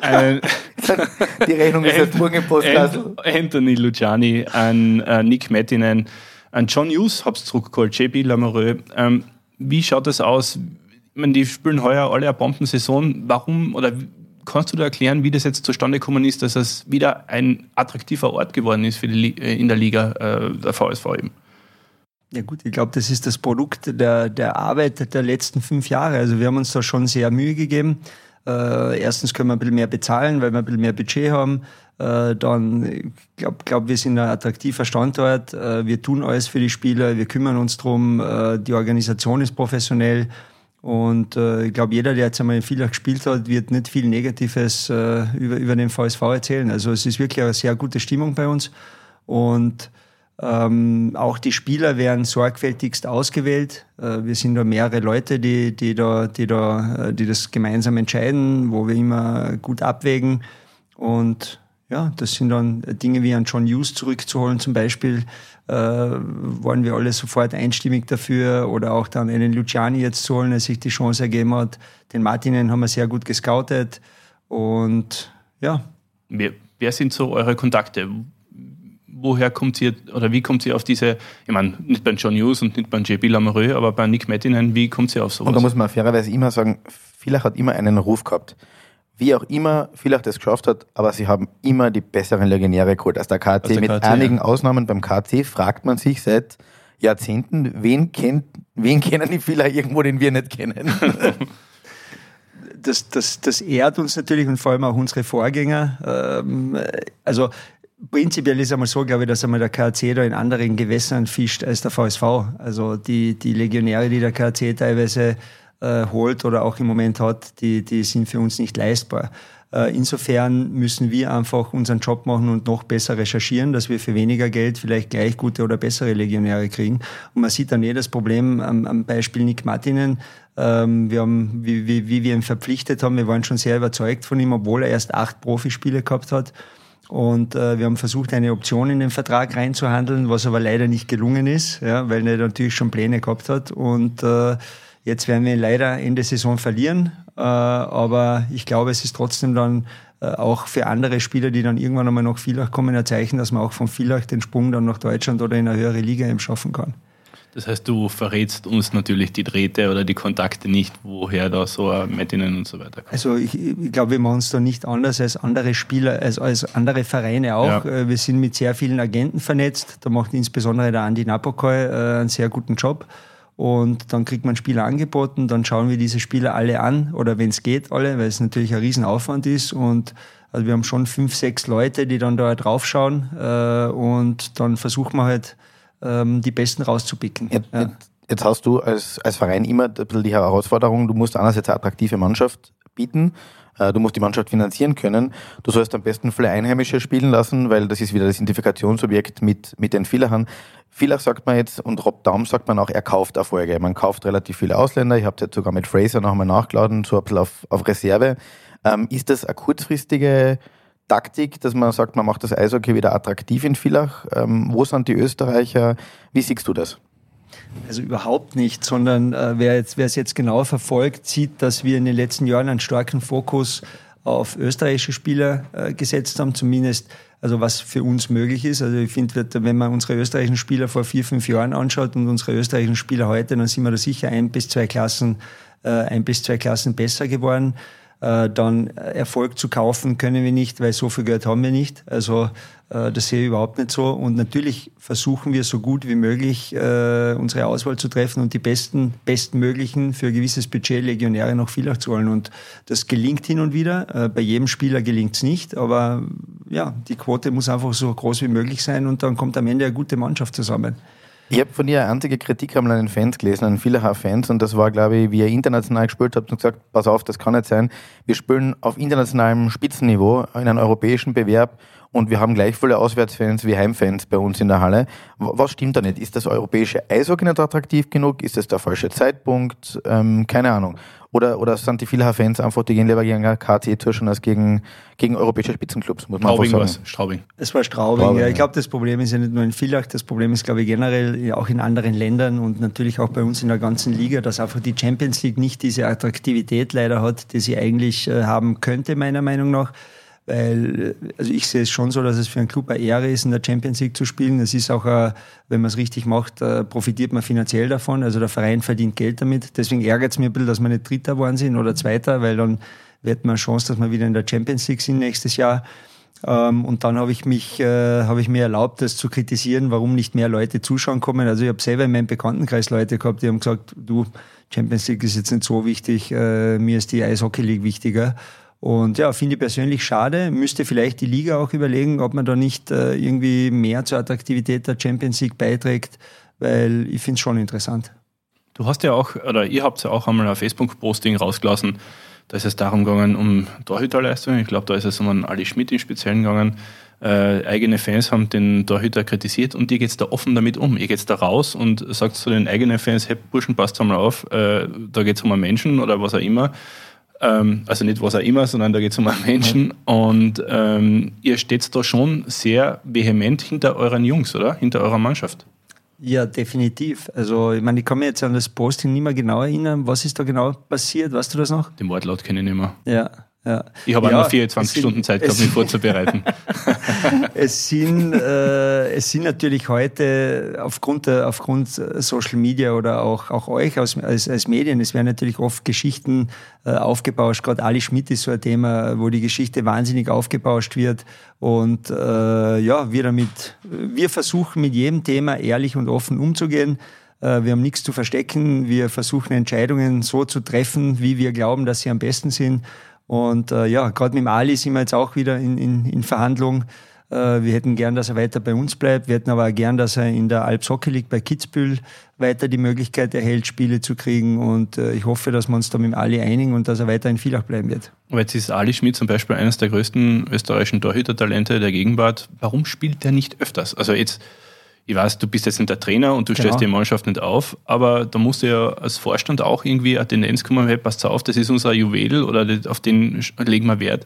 A: äh,
B: Die Rechnung ist jetzt morgen im Postkassel.
A: Ant- Anthony Luciani, an äh, Nick Mettinen, an John Hughes, hab's zurückgeholt, JP Lamoureux. Ähm, wie schaut das aus? Meine, die spielen heuer alle eine Bombensaison. Warum oder kannst du da erklären, wie das jetzt zustande gekommen ist, dass es wieder ein attraktiver Ort geworden ist für die, äh, in der Liga äh, der VSV eben?
C: Ja gut, ich glaube, das ist das Produkt der, der Arbeit der letzten fünf Jahre. Also wir haben uns da schon sehr Mühe gegeben. Äh, erstens können wir ein bisschen mehr bezahlen, weil wir ein bisschen mehr Budget haben. Äh, dann, ich glaube, glaub, wir sind ein attraktiver Standort. Äh, wir tun alles für die Spieler, wir kümmern uns drum. Äh, die Organisation ist professionell. Und äh, ich glaube, jeder, der jetzt einmal in Villach gespielt hat, wird nicht viel Negatives äh, über, über den VSV erzählen. Also es ist wirklich eine sehr gute Stimmung bei uns. Und ähm, auch die Spieler werden sorgfältigst ausgewählt. Äh, wir sind da mehrere Leute, die, die, da, die, da, äh, die das gemeinsam entscheiden, wo wir immer gut abwägen. Und ja, das sind dann Dinge wie an John Hughes zurückzuholen zum Beispiel, äh, waren wir alle sofort einstimmig dafür oder auch dann einen Luciani jetzt zu holen, der sich die Chance ergeben hat. Den Martinen haben wir sehr gut gescoutet und ja.
A: Wer, wer sind so eure Kontakte? woher kommt ihr oder wie kommt ihr auf diese, ich meine, nicht bei John Hughes und nicht bei JB Lamoureux, aber bei Nick Mettinen, wie kommt ihr auf sowas?
B: Und da muss man fairerweise immer sagen, Villach hat immer einen Ruf gehabt. Wie auch immer Villach das geschafft hat, aber sie haben immer die besseren Legionäre geholt als der KT. Als der Mit KT, einigen ja. Ausnahmen beim KT fragt man sich seit Jahrzehnten, wen kennt, wen kennen die Villach irgendwo, den wir nicht kennen?
C: das, das, das ehrt uns natürlich und vor allem auch unsere Vorgänger. Ähm, also Prinzipiell ist einmal so, glaube ich, dass einmal der KRC da in anderen Gewässern fischt als der VSV. Also die, die Legionäre, die der KRC teilweise äh, holt oder auch im Moment hat, die, die sind für uns nicht leistbar. Äh, insofern müssen wir einfach unseren Job machen und noch besser recherchieren, dass wir für weniger Geld vielleicht gleich gute oder bessere Legionäre kriegen. Und man sieht dann eh das Problem am, am Beispiel Nick Martinen. Ähm, wir haben, wie, wie, wie wir ihn verpflichtet haben, wir waren schon sehr überzeugt von ihm, obwohl er erst acht Profispiele gehabt hat. Und äh, wir haben versucht, eine Option in den Vertrag reinzuhandeln, was aber leider nicht gelungen ist, ja, weil er natürlich schon Pläne gehabt hat. Und äh, jetzt werden wir ihn leider Ende Saison verlieren. Äh, aber ich glaube, es ist trotzdem dann äh, auch für andere Spieler, die dann irgendwann einmal nach Villach kommen, ein Zeichen, dass man auch von Villach den Sprung dann nach Deutschland oder in eine höhere Liga eben schaffen kann.
A: Das heißt, du verrätst uns natürlich die Drähte oder die Kontakte nicht, woher da so Mettinen und so weiter kommt.
C: Also ich, ich glaube, wir machen es da nicht anders als andere Spieler, als, als andere Vereine auch. Ja. Äh, wir sind mit sehr vielen Agenten vernetzt. Da macht insbesondere der Andi Napokoy äh, einen sehr guten Job. Und dann kriegt man Spieler angeboten, dann schauen wir diese Spieler alle an oder wenn es geht, alle, weil es natürlich ein Riesenaufwand ist. Und also wir haben schon fünf, sechs Leute, die dann da draufschauen äh, und dann versuchen wir halt ähm, die Besten rauszupicken.
B: Jetzt, ja. jetzt, hast du als, als Verein immer ein bisschen die Herausforderung, du musst einerseits eine attraktive Mannschaft bieten, äh, du musst die Mannschaft finanzieren können. Du sollst am besten viele Einheimische spielen lassen, weil das ist wieder das Identifikationsobjekt mit, mit den Villachern. Villach sagt man jetzt und Rob Daum sagt man auch, er kauft Erfolge. Man kauft relativ viele Ausländer. Ich habe jetzt sogar mit Fraser noch einmal nachgeladen, so ein bisschen auf, auf Reserve. Ähm, ist das eine kurzfristige Taktik, dass man sagt, man macht das Eishockey wieder attraktiv in Villach? Ähm, wo sind die Österreicher? Wie siehst du das?
C: Also überhaupt nicht, sondern äh, wer, jetzt, wer es jetzt genau verfolgt, sieht, dass wir in den letzten Jahren einen starken Fokus auf österreichische Spieler äh, gesetzt haben, zumindest also was für uns möglich ist. Also ich finde, wenn man unsere österreichischen Spieler vor vier, fünf Jahren anschaut und unsere österreichischen Spieler heute, dann sind wir da sicher ein bis zwei Klassen, äh, ein bis zwei Klassen besser geworden. Äh, dann Erfolg zu kaufen können wir nicht, weil so viel Geld haben wir nicht. Also äh, das sehe ich überhaupt nicht so. Und natürlich versuchen wir so gut wie möglich äh, unsere Auswahl zu treffen und die besten, bestmöglichen für ein gewisses Budget Legionäre noch viel zu holen. Und das gelingt hin und wieder. Bei jedem Spieler gelingt es nicht, aber ja, die Quote muss einfach so groß wie möglich sein und dann kommt am Ende eine gute Mannschaft zusammen.
B: Ich habe von ihr eine einzige Kritik an den Fans gelesen, an viele Fans, und das war, glaube ich, wie ihr international gespielt habt und gesagt, pass auf, das kann nicht sein. Wir spielen auf internationalem Spitzenniveau in einem europäischen Bewerb und wir haben gleich viele Auswärtsfans wie Heimfans bei uns in der Halle. Was stimmt da nicht? Ist das europäische Eishockey nicht attraktiv genug? Ist das der falsche Zeitpunkt? Ähm, keine Ahnung. Oder, oder sind die vieler Fans einfach, die gehen lieber gegen eine KT-Tour schon als gegen, gegen europäische Spitzenclubs,
A: muss man Straubing sagen. Straubing.
C: Es war Straubing, Straubing ja. Ich glaube, das Problem ist ja nicht nur in Villach, das Problem ist, glaube ich, generell auch in anderen Ländern und natürlich auch bei uns in der ganzen Liga, dass einfach die Champions League nicht diese Attraktivität leider hat, die sie eigentlich äh, haben könnte, meiner Meinung nach weil also ich sehe es schon so, dass es für einen Club eine Ehre ist, in der Champions League zu spielen. Es ist auch, eine, wenn man es richtig macht, äh, profitiert man finanziell davon. Also der Verein verdient Geld damit. Deswegen ärgert es mir ein bisschen, dass wir nicht Dritter geworden sind oder Zweiter, weil dann wird man eine Chance, dass wir wieder in der Champions League sind nächstes Jahr. Ähm, und dann habe ich mich, äh, habe ich mir erlaubt, das zu kritisieren, warum nicht mehr Leute zuschauen kommen. Also ich habe selber in meinem Bekanntenkreis Leute gehabt, die haben gesagt, du, Champions League ist jetzt nicht so wichtig, äh, mir ist die Eishockey League wichtiger. Und ja, finde ich persönlich schade. Müsste vielleicht die Liga auch überlegen, ob man da nicht äh, irgendwie mehr zur Attraktivität der Champions League beiträgt, weil ich finde es schon interessant.
A: Du hast ja auch, oder ihr habt ja auch einmal ein Facebook-Posting rausgelassen, da ist es darum gegangen, um Torhüterleistungen. Ich glaube, da ist es um einen Ali Schmidt im Speziellen gegangen. Äh, eigene Fans haben den Torhüter kritisiert und ihr geht da offen damit um. Ihr geht da raus und sagt zu den eigenen Fans, hey Burschen, passt mal auf, äh, da geht es um einen Menschen oder was auch immer. Ähm, also nicht was auch immer, sondern da geht es um einen Menschen. Und ähm, ihr steht da schon sehr vehement hinter euren Jungs, oder? Hinter eurer Mannschaft.
C: Ja, definitiv. Also, ich meine, ich kann mich jetzt an das Posting nicht mehr genau erinnern. Was ist da genau passiert? Weißt du das noch?
A: Den Wortlaut kenne ich nicht mehr.
C: Ja, ja.
A: Ich habe ja, nur 24 Stunden Zeit gehabt, mich vorzubereiten.
C: es, sind, äh, es sind natürlich heute aufgrund, der, aufgrund Social Media oder auch, auch euch als, als, als Medien, es werden natürlich oft Geschichten äh, aufgebauscht. Gerade Ali Schmidt ist so ein Thema, wo die Geschichte wahnsinnig aufgebauscht wird. Und äh, ja, wir damit, wir versuchen mit jedem Thema ehrlich und offen umzugehen. Äh, wir haben nichts zu verstecken. Wir versuchen Entscheidungen so zu treffen, wie wir glauben, dass sie am besten sind. Und äh, ja, gerade mit dem Ali sind wir jetzt auch wieder in, in, in Verhandlung. Äh, wir hätten gern, dass er weiter bei uns bleibt. Wir hätten aber auch gern, dass er in der Alps Hockey League bei Kitzbühel weiter die Möglichkeit erhält, Spiele zu kriegen. Und äh, ich hoffe, dass wir uns da mit dem Ali einigen und dass er weiter in Villach bleiben wird.
A: Aber jetzt ist Ali Schmidt zum Beispiel eines der größten österreichischen Torhüter-Talente der Gegenwart. Warum spielt der nicht öfters? Also jetzt ich weiß, du bist jetzt nicht der Trainer und du genau. stellst die Mannschaft nicht auf, aber da musst du ja als Vorstand auch irgendwie eine Tendenz kommen, hey, passt auf, das ist unser Juwel oder auf den legen wir Wert.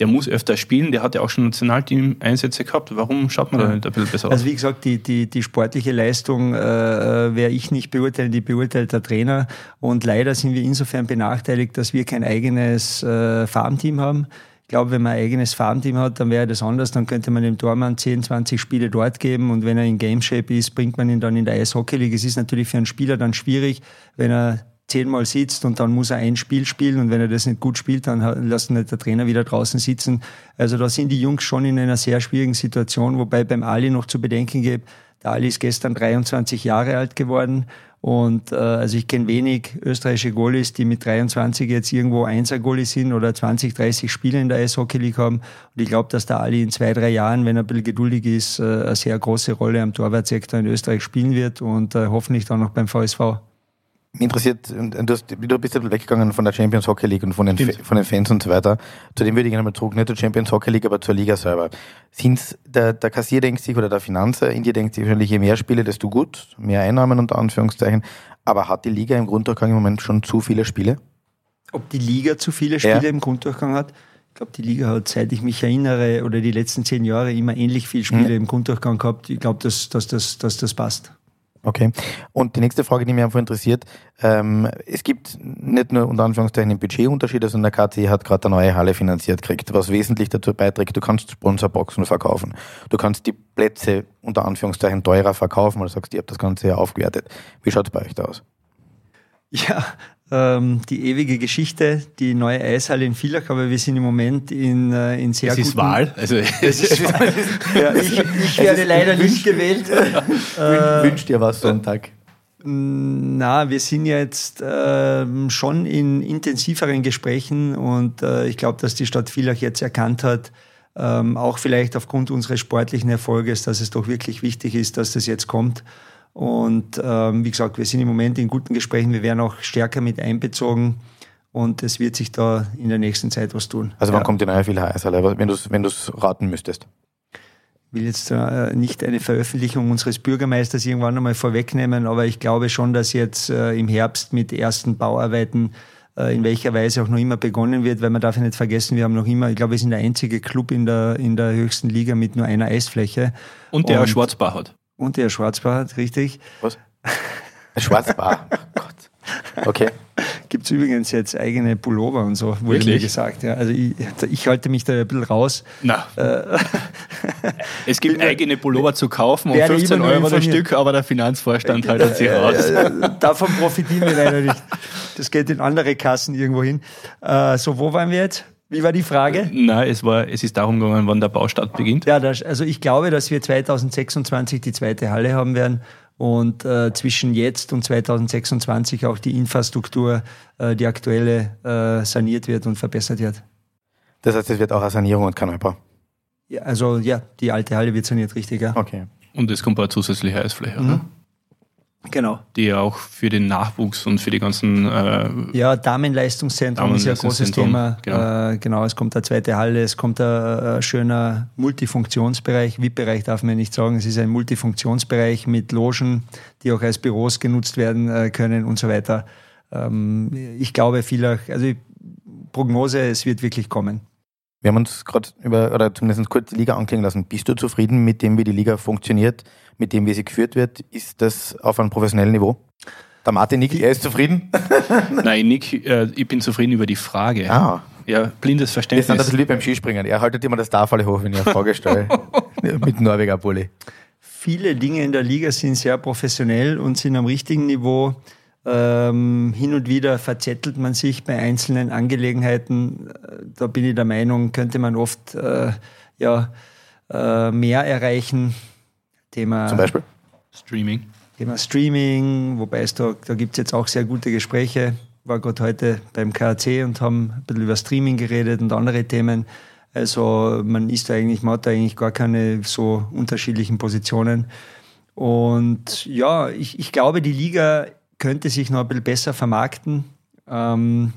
A: Der muss öfter spielen, der hat ja auch schon Nationalteam-Einsätze gehabt. Warum schaut man ja. da nicht ein bisschen besser
C: aus? Also wie gesagt, die, die, die sportliche Leistung äh, werde ich nicht beurteilen, die beurteilt der Trainer. Und leider sind wir insofern benachteiligt, dass wir kein eigenes äh, Farmteam haben. Ich glaube, wenn man ein eigenes Farmteam hat, dann wäre das anders. Dann könnte man dem Tormann 10, 20 Spiele dort geben und wenn er in Game Shape ist, bringt man ihn dann in der Eishockey League. Es ist natürlich für einen Spieler dann schwierig, wenn er zehnmal sitzt und dann muss er ein Spiel spielen und wenn er das nicht gut spielt, dann lässt nicht der Trainer wieder draußen sitzen. Also da sind die Jungs schon in einer sehr schwierigen Situation, wobei beim Ali noch zu bedenken gibt, der Ali ist gestern 23 Jahre alt geworden und äh, also ich kenne wenig österreichische Goalies, die mit 23 jetzt irgendwo Einser-Goalie sind oder 20, 30 Spiele in der Eishockey League haben. Und ich glaube, dass der Ali in zwei, drei Jahren, wenn er ein bisschen geduldig ist, äh, eine sehr große Rolle am Torwartsektor in Österreich spielen wird und äh, hoffentlich dann noch beim VSV.
B: Mich interessiert, du, hast, du bist ja weggegangen von der Champions Hockey League und von den, von den Fans und so weiter. Zu dem würde ich gerne mal zurück, nicht zur Champions Hockey League, aber zur Liga selber. Sind's, der, der Kassier denkt sich oder der Finanzer in dir denkt sich wahrscheinlich, je mehr Spiele, desto gut, mehr Einnahmen unter Anführungszeichen. Aber hat die Liga im Grunddurchgang im Moment schon zu viele Spiele?
C: Ob die Liga zu viele Spiele ja. im Grunddurchgang hat? Ich glaube, die Liga hat, seit ich mich erinnere, oder die letzten zehn Jahre immer ähnlich viele Spiele mhm. im Grunddurchgang gehabt. Ich glaube, dass, dass, dass, dass das passt.
B: Okay. Und die nächste Frage, die mich einfach interessiert, ähm, es gibt nicht nur unter Anführungszeichen einen Budgetunterschied, sondern der KT hat gerade eine neue Halle finanziert gekriegt, was wesentlich dazu beiträgt, du kannst Sponsorboxen verkaufen. Du kannst die Plätze unter Anführungszeichen teurer verkaufen, weil du sagst, ihr habt das Ganze ja aufgewertet. Wie schaut es bei euch da aus?
C: Ja, ähm, die ewige Geschichte, die neue Eishalle in Villach, aber wir sind im Moment in, äh, in sehr
A: es
C: guten...
A: Ist Wahl. Also es ist
C: Wahl. ja, ich, ich werde leider nicht gewählt.
B: Wünscht dir was Sonntag?
C: Na, wir sind jetzt äh, schon in intensiveren Gesprächen und äh, ich glaube, dass die Stadt Villach jetzt erkannt hat, ähm, auch vielleicht aufgrund unseres sportlichen Erfolges, dass es doch wirklich wichtig ist, dass das jetzt kommt. Und ähm, wie gesagt, wir sind im Moment in guten Gesprächen. Wir werden auch stärker mit einbezogen. Und es wird sich da in der nächsten Zeit was tun.
B: Also wann ja. kommt die neue Filialhalle, wenn du es wenn raten müsstest?
C: Ich will jetzt äh, nicht eine Veröffentlichung unseres Bürgermeisters irgendwann einmal vorwegnehmen, aber ich glaube schon, dass jetzt äh, im Herbst mit ersten Bauarbeiten äh, in welcher Weise auch noch immer begonnen wird, weil man darf ja nicht vergessen, wir haben noch immer, ich glaube, wir sind der einzige Club in der, in der höchsten Liga mit nur einer Eisfläche.
A: Und der Und, Schwarzbach hat.
C: Und der Schwarzbart, richtig.
B: Was? Schwarzbart, oh Gott. Okay.
C: Gibt es übrigens jetzt eigene Pullover und so, wurde Wirklich? mir gesagt. Ja, also ich, ich, halte mich da ein bisschen raus.
A: Na. Äh, es gibt eigene Pullover zu kaufen um 15 Euro das Stück, aber der Finanzvorstand haltet sich raus.
C: Davon profitieren wir leider nicht. Das geht in andere Kassen irgendwo hin. Äh, so, wo waren wir jetzt? Wie war die Frage?
A: Nein, es, war, es ist darum gegangen, wann der Baustart beginnt.
C: Ja, das, also ich glaube, dass wir 2026 die zweite Halle haben werden und äh, zwischen jetzt und 2026 auch die Infrastruktur, äh, die aktuelle, äh, saniert wird und verbessert wird.
B: Das heißt, es wird auch eine Sanierung und kein Neubau.
C: Ja, also ja, die alte Halle wird saniert, richtig, ja.
B: Okay.
A: Und es kommt eine zusätzliche Eisfläche,
C: Mhm. Genau.
A: die ja auch für den Nachwuchs und für die ganzen äh,
C: Ja, Damenleistungszentrum ist ja ein großes Thema.
A: genau.
C: Äh, genau, es kommt eine zweite Halle, es kommt ein, äh, schöner Multifunktionsbereich. VIP-Bereich darf man nicht sagen, es ist ein Multifunktionsbereich mit Logen, die auch als Büros genutzt werden äh, können und so weiter. Ähm, ich glaube, vieler, also ich- Prognose, es wird wirklich kommen.
B: Wir haben uns gerade über, oder zumindest kurz die Liga anklingen lassen. Bist du zufrieden mit dem, wie die Liga funktioniert, mit dem, wie sie geführt wird? Ist das auf einem professionellen Niveau? Der Martin nickt, er ist zufrieden.
A: Nein, Nick, äh, ich bin zufrieden über die Frage.
B: Ah,
A: Ja, blindes
B: wir sind ein
A: Verständnis.
B: bisschen wie beim Skispringen. Er haltet immer das Tafel hoch, wenn ich eine Frage stelle. mit Norweger Bulli.
C: Viele Dinge in der Liga sind sehr professionell und sind am richtigen Niveau. Ähm, hin und wieder verzettelt man sich bei einzelnen Angelegenheiten. Äh, Da bin ich der Meinung, könnte man oft äh, ja, äh, mehr erreichen. Thema,
B: Zum Beispiel.
A: Streaming.
C: Thema Streaming, wobei es da, da gibt es jetzt auch sehr gute Gespräche. War gerade heute beim KAC und haben ein bisschen über Streaming geredet und andere Themen. Also man ist da eigentlich, man hat da eigentlich gar keine so unterschiedlichen Positionen. Und ja, ich, ich glaube, die Liga könnte sich noch ein bisschen besser vermarkten. Ähm,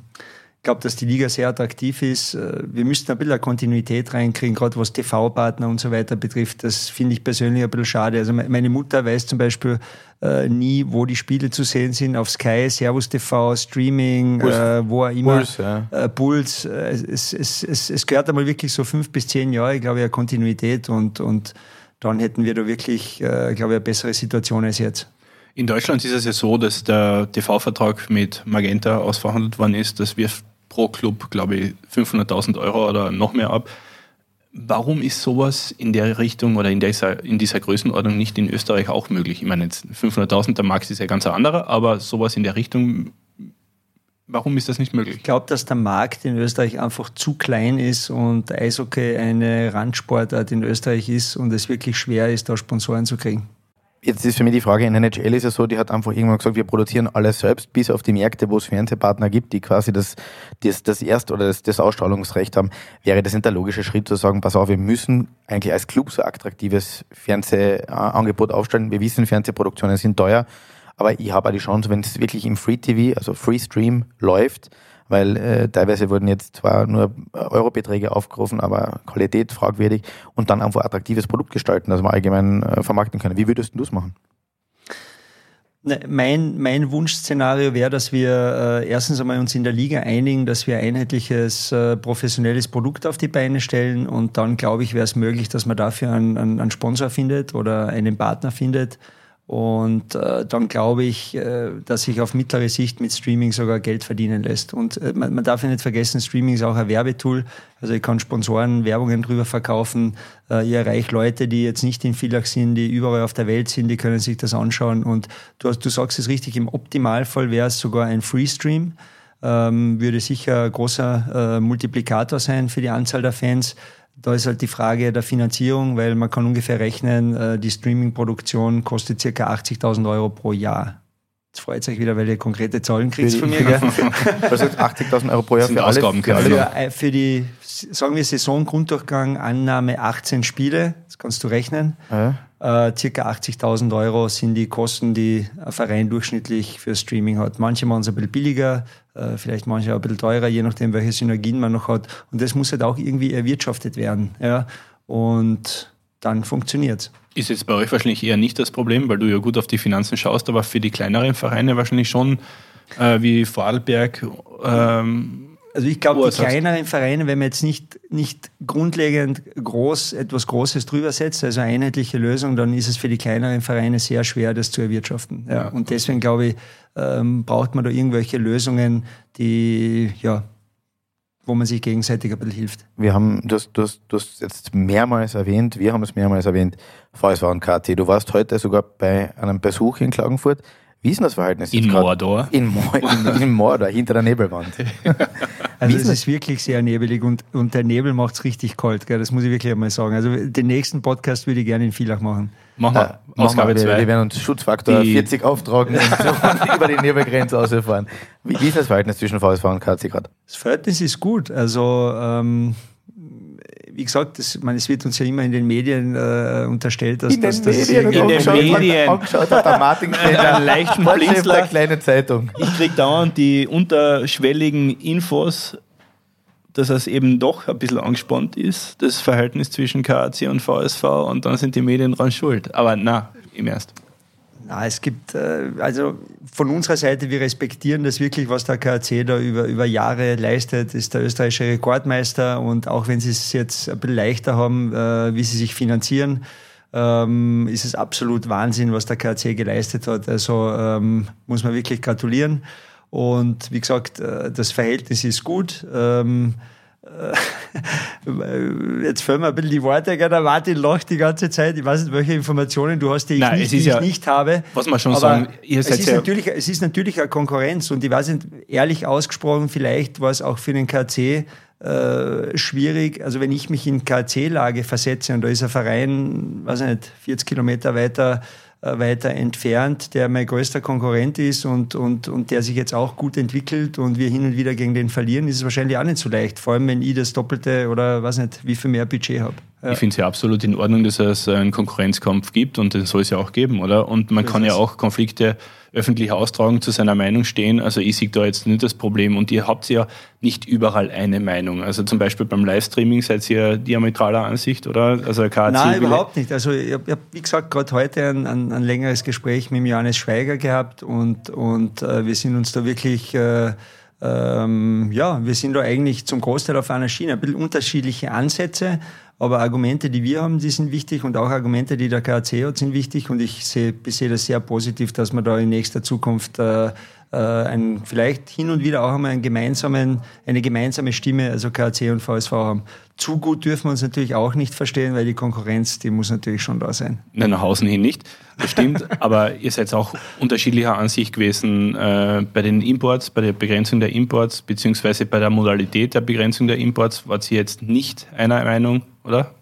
C: ich glaube, dass die Liga sehr attraktiv ist. Äh, Wir müssten ein bisschen eine Kontinuität reinkriegen, gerade was TV-Partner und so weiter betrifft. Das finde ich persönlich ein bisschen schade. Also me- meine Mutter weiß zum Beispiel äh, nie, wo die Spiele zu sehen sind. Auf Sky, Servus TV, Streaming,
B: Puls.
C: äh, wo auch immer.
B: Puls, ja.
C: Äh, Puls. Äh, es, es, es, es gehört einmal wirklich so fünf bis zehn Jahre, glaube ich, eine Kontinuität und, und dann hätten wir da wirklich, äh, glaube ich, eine bessere Situation als jetzt.
A: In Deutschland ist es ja so, dass der TV-Vertrag mit Magenta ausverhandelt worden ist. Das wirft pro Club, glaube ich, 500.000 Euro oder noch mehr ab. Warum ist sowas in der Richtung oder in dieser, in dieser Größenordnung nicht in Österreich auch möglich? Ich meine, jetzt 500.000, der Markt ist ja ganz ein anderer, aber sowas in der Richtung, warum ist das nicht möglich?
C: Ich glaube, dass der Markt in Österreich einfach zu klein ist und Eishockey eine Randsportart in Österreich ist und es wirklich schwer ist, da Sponsoren zu kriegen.
B: Jetzt ist für mich die Frage, in NHL ist es so, die hat einfach irgendwann gesagt, wir produzieren alles selbst, bis auf die Märkte, wo es Fernsehpartner gibt, die quasi das, das, das Erst- oder das, das Ausstrahlungsrecht haben. Wäre das nicht der logische Schritt zu sagen, pass auf, wir müssen eigentlich als Club so attraktives Fernsehangebot aufstellen. Wir wissen, Fernsehproduktionen sind teuer, aber ich habe auch die Chance, wenn es wirklich im Free TV, also Free Stream läuft, weil äh, teilweise wurden jetzt zwar nur Eurobeträge aufgerufen, aber Qualität fragwürdig und dann einfach attraktives Produkt gestalten, das wir allgemein äh, vermarkten können. Wie würdest du das machen?
C: Ne, Mein, mein Wunschszenario wäre, dass wir äh, erstens einmal uns in der Liga einigen, dass wir ein einheitliches, äh, professionelles Produkt auf die Beine stellen und dann, glaube ich, wäre es möglich, dass man dafür einen, einen, einen Sponsor findet oder einen Partner findet. Und äh, dann glaube ich, äh, dass sich auf mittlere Sicht mit Streaming sogar Geld verdienen lässt. Und äh, man, man darf ja nicht vergessen, Streaming ist auch ein Werbetool. Also ich kann Sponsoren Werbungen drüber verkaufen. Äh, ich erreiche Leute, die jetzt nicht in Villach sind, die überall auf der Welt sind, die können sich das anschauen. Und du, hast, du sagst es richtig, im Optimalfall wäre es sogar ein Freestream. Ähm, würde sicher ein großer äh, Multiplikator sein für die Anzahl der Fans. Da ist halt die Frage der Finanzierung, weil man kann ungefähr rechnen, äh, die Streaming-Produktion kostet circa 80.000 Euro pro Jahr. Jetzt freut euch wieder, weil ihr konkrete Zahlen kriegt von mir. Gell?
B: Heißt 80.000 Euro pro Jahr
A: Sind
B: für alle?
A: Ausgaben,
B: alle?
C: Für, äh, für die, sagen wir, Saisongrunddurchgang, Annahme 18 Spiele, das kannst du rechnen.
B: Ja.
C: Äh, circa 80.000 Euro sind die Kosten, die ein Verein durchschnittlich für Streaming hat. Manche machen es ein bisschen billiger, äh, vielleicht manche auch ein bisschen teurer, je nachdem, welche Synergien man noch hat. Und das muss halt auch irgendwie erwirtschaftet werden. Ja? Und dann funktioniert's.
A: Ist jetzt bei euch wahrscheinlich eher nicht das Problem, weil du ja gut auf die Finanzen schaust, aber für die kleineren Vereine wahrscheinlich schon, äh, wie Vorarlberg, ähm,
C: Also ich glaube, die
A: er
C: kleineren Vereine, wenn man jetzt nicht, nicht grundlegend groß etwas Großes drüber setzt, also eine einheitliche Lösung, dann ist es für die kleineren Vereine sehr schwer, das zu erwirtschaften. Ja.
A: Ja.
C: Und deswegen glaube ich, ähm, braucht man da irgendwelche Lösungen, die, ja, wo man sich gegenseitig ein bisschen hilft.
B: Wir haben, du hast, du, hast, du hast jetzt mehrmals erwähnt, wir haben es mehrmals erwähnt, VSV und KT. Du warst heute sogar bei einem Besuch in Klagenfurt. Wie ist denn das Verhältnis?
A: in? Mordor.
B: In, Mo in, in Mordor, hinter der Nebelwand.
C: Also es ist wirklich sehr nebelig und, und der Nebel macht es richtig kalt, gell? das muss ich wirklich einmal sagen. Also den nächsten Podcast würde ich gerne in Villach machen.
B: Machen wir. Äh, Ausgabe wir, wir, werden uns Schutzfaktor die 40 auftragen und über die Nebelgrenze ausfahren. Wie, wie ist das Verhältnis zwischen VSV und KC gerade?
C: Das Verhältnis ist gut. Also ähm, wie gesagt, das, meine, es wird uns ja immer in den Medien äh, unterstellt, dass
B: in
C: das,
B: den
C: das
B: Medien,
A: in den Medien
B: angeschaut hat der Martin
A: einen leichten Blinzler,
B: kleine Zeitung.
A: Ich krieg dauernd die unterschwelligen Infos, dass es eben doch ein bisschen angespannt ist, das Verhältnis zwischen KAC und VSV und dann sind die Medien dran schuld. Aber na, im Ernst.
C: Na, es gibt, äh, also von unserer Seite, wir respektieren das wirklich, was der KAC da über, über Jahre leistet, ist der österreichische Rekordmeister und auch wenn sie es jetzt ein bisschen leichter haben, äh, wie sie sich finanzieren, ähm, ist es absolut Wahnsinn, was der KAC geleistet hat. Also ähm, muss man wirklich gratulieren. Und wie gesagt, äh, das Verhältnis ist gut. Äh, jetzt fällt mir ein bisschen die Worte, der Martin lacht die ganze Zeit. Ich weiß nicht, welche Informationen du hast, die ich, Nein, nicht, die ja, ich nicht habe.
A: Was man schon Aber sagen,
C: es, ist natürlich, es ist natürlich eine Konkurrenz und ich weiß nicht, ehrlich ausgesprochen, vielleicht war es auch für den KC äh, schwierig. Also wenn ich mich in KC-Lage versetze und da ist ein Verein, weiß nicht, 40 Kilometer weiter weiter entfernt, der mein größter Konkurrent ist und, und, und der sich jetzt auch gut entwickelt und wir hin und wieder gegen den verlieren, ist es wahrscheinlich auch nicht so leicht. Vor allem, wenn ich das Doppelte oder weiß nicht, wie viel mehr Budget habe.
A: Ja. Ich finde es ja absolut in Ordnung, dass es einen Konkurrenzkampf gibt und den soll es ja auch geben, oder? Und man das kann ja auch Konflikte öffentlich austragen, zu seiner Meinung stehen. Also ich sehe da jetzt nicht das Problem. Und ihr habt ja nicht überall eine Meinung. Also zum Beispiel beim Livestreaming seid ihr diametraler Ansicht, oder?
C: Also KAC Nein, überhaupt nicht. Also ich habe, hab, wie gesagt, gerade heute ein, ein, ein, längeres Gespräch mit Johannes Schweiger gehabt und, und äh, wir sind uns da wirklich... Äh, ähm, ja, wir sind da eigentlich zum Großteil auf einer Schiene. Ein bisschen unterschiedliche Ansätze, aber Argumente, die wir haben, die sind wichtig und auch Argumente, die der KAC hat, sind wichtig. Und ich sehe, sehe das sehr positiv, dass wir da in nächster Zukunft äh, äh, ein, vielleicht hin und wieder auch einmal einen gemeinsamen, eine gemeinsame Stimme, also KAC und VSV haben. Zu gut dürfen wir uns natürlich auch nicht verstehen, weil die Konkurrenz, die muss natürlich schon da sein.
A: Nein, nach außen hin nicht, das stimmt. aber ihr seid auch unterschiedlicher Ansicht gewesen äh, bei den Imports, bei der Begrenzung der Imports, beziehungsweise bei der Modalität der Begrenzung der Imports. Wart ihr jetzt nicht einer Meinung, oder?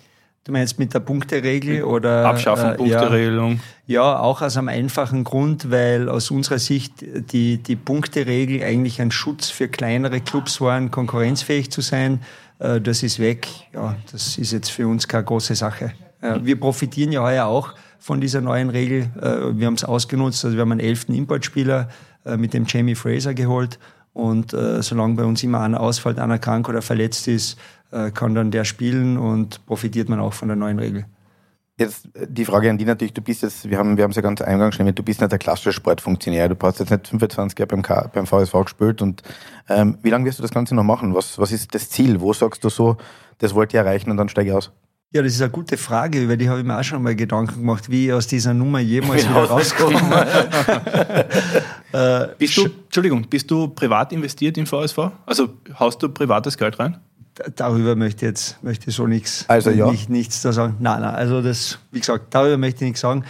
C: Du meinst mit der Punkteregel oder?
A: Abschaffung, äh, Punkteregelung.
C: Ja, ja, auch aus einem einfachen Grund, weil aus unserer Sicht die, die Punkteregel eigentlich ein Schutz für kleinere Clubs war, konkurrenzfähig zu sein. Äh, das ist weg. Ja, das ist jetzt für uns keine große Sache. Äh, wir profitieren ja heuer auch von dieser neuen Regel. Äh, wir haben es ausgenutzt. Also wir haben einen elften Importspieler mit dem Jamie Fraser geholt. Und solange bei uns immer einer ausfällt, einer krank oder verletzt ist, äh, kann dann der spielen und profitiert man auch von der neuen Regel.
B: Jetzt äh, die Frage an die natürlich, du bist jetzt, wir haben wir haben es ja ganz eingangs schon du bist nicht der klassische Sportfunktionär, du hast jetzt nicht 25 Jahre beim, K, beim VSV gespielt und ähm, wie lange wirst du das Ganze noch machen? Was, was ist das Ziel? Wo sagst du so, das wollt ihr erreichen und dann steige ich aus?
C: Ja, das ist eine gute Frage, über die habe ich mir auch schon mal Gedanken gemacht, wie ich aus dieser Nummer jemals wieder rauskomme.
A: äh, bist du, Entschuldigung, bist du privat investiert im VSV? Also haust du privates Geld rein?
C: Darüber möchte ich jetzt möchte ich so nichts,
B: also, ja.
C: nicht, nichts da sagen. Nein, nein, also das, wie gesagt, darüber möchte ich nichts sagen.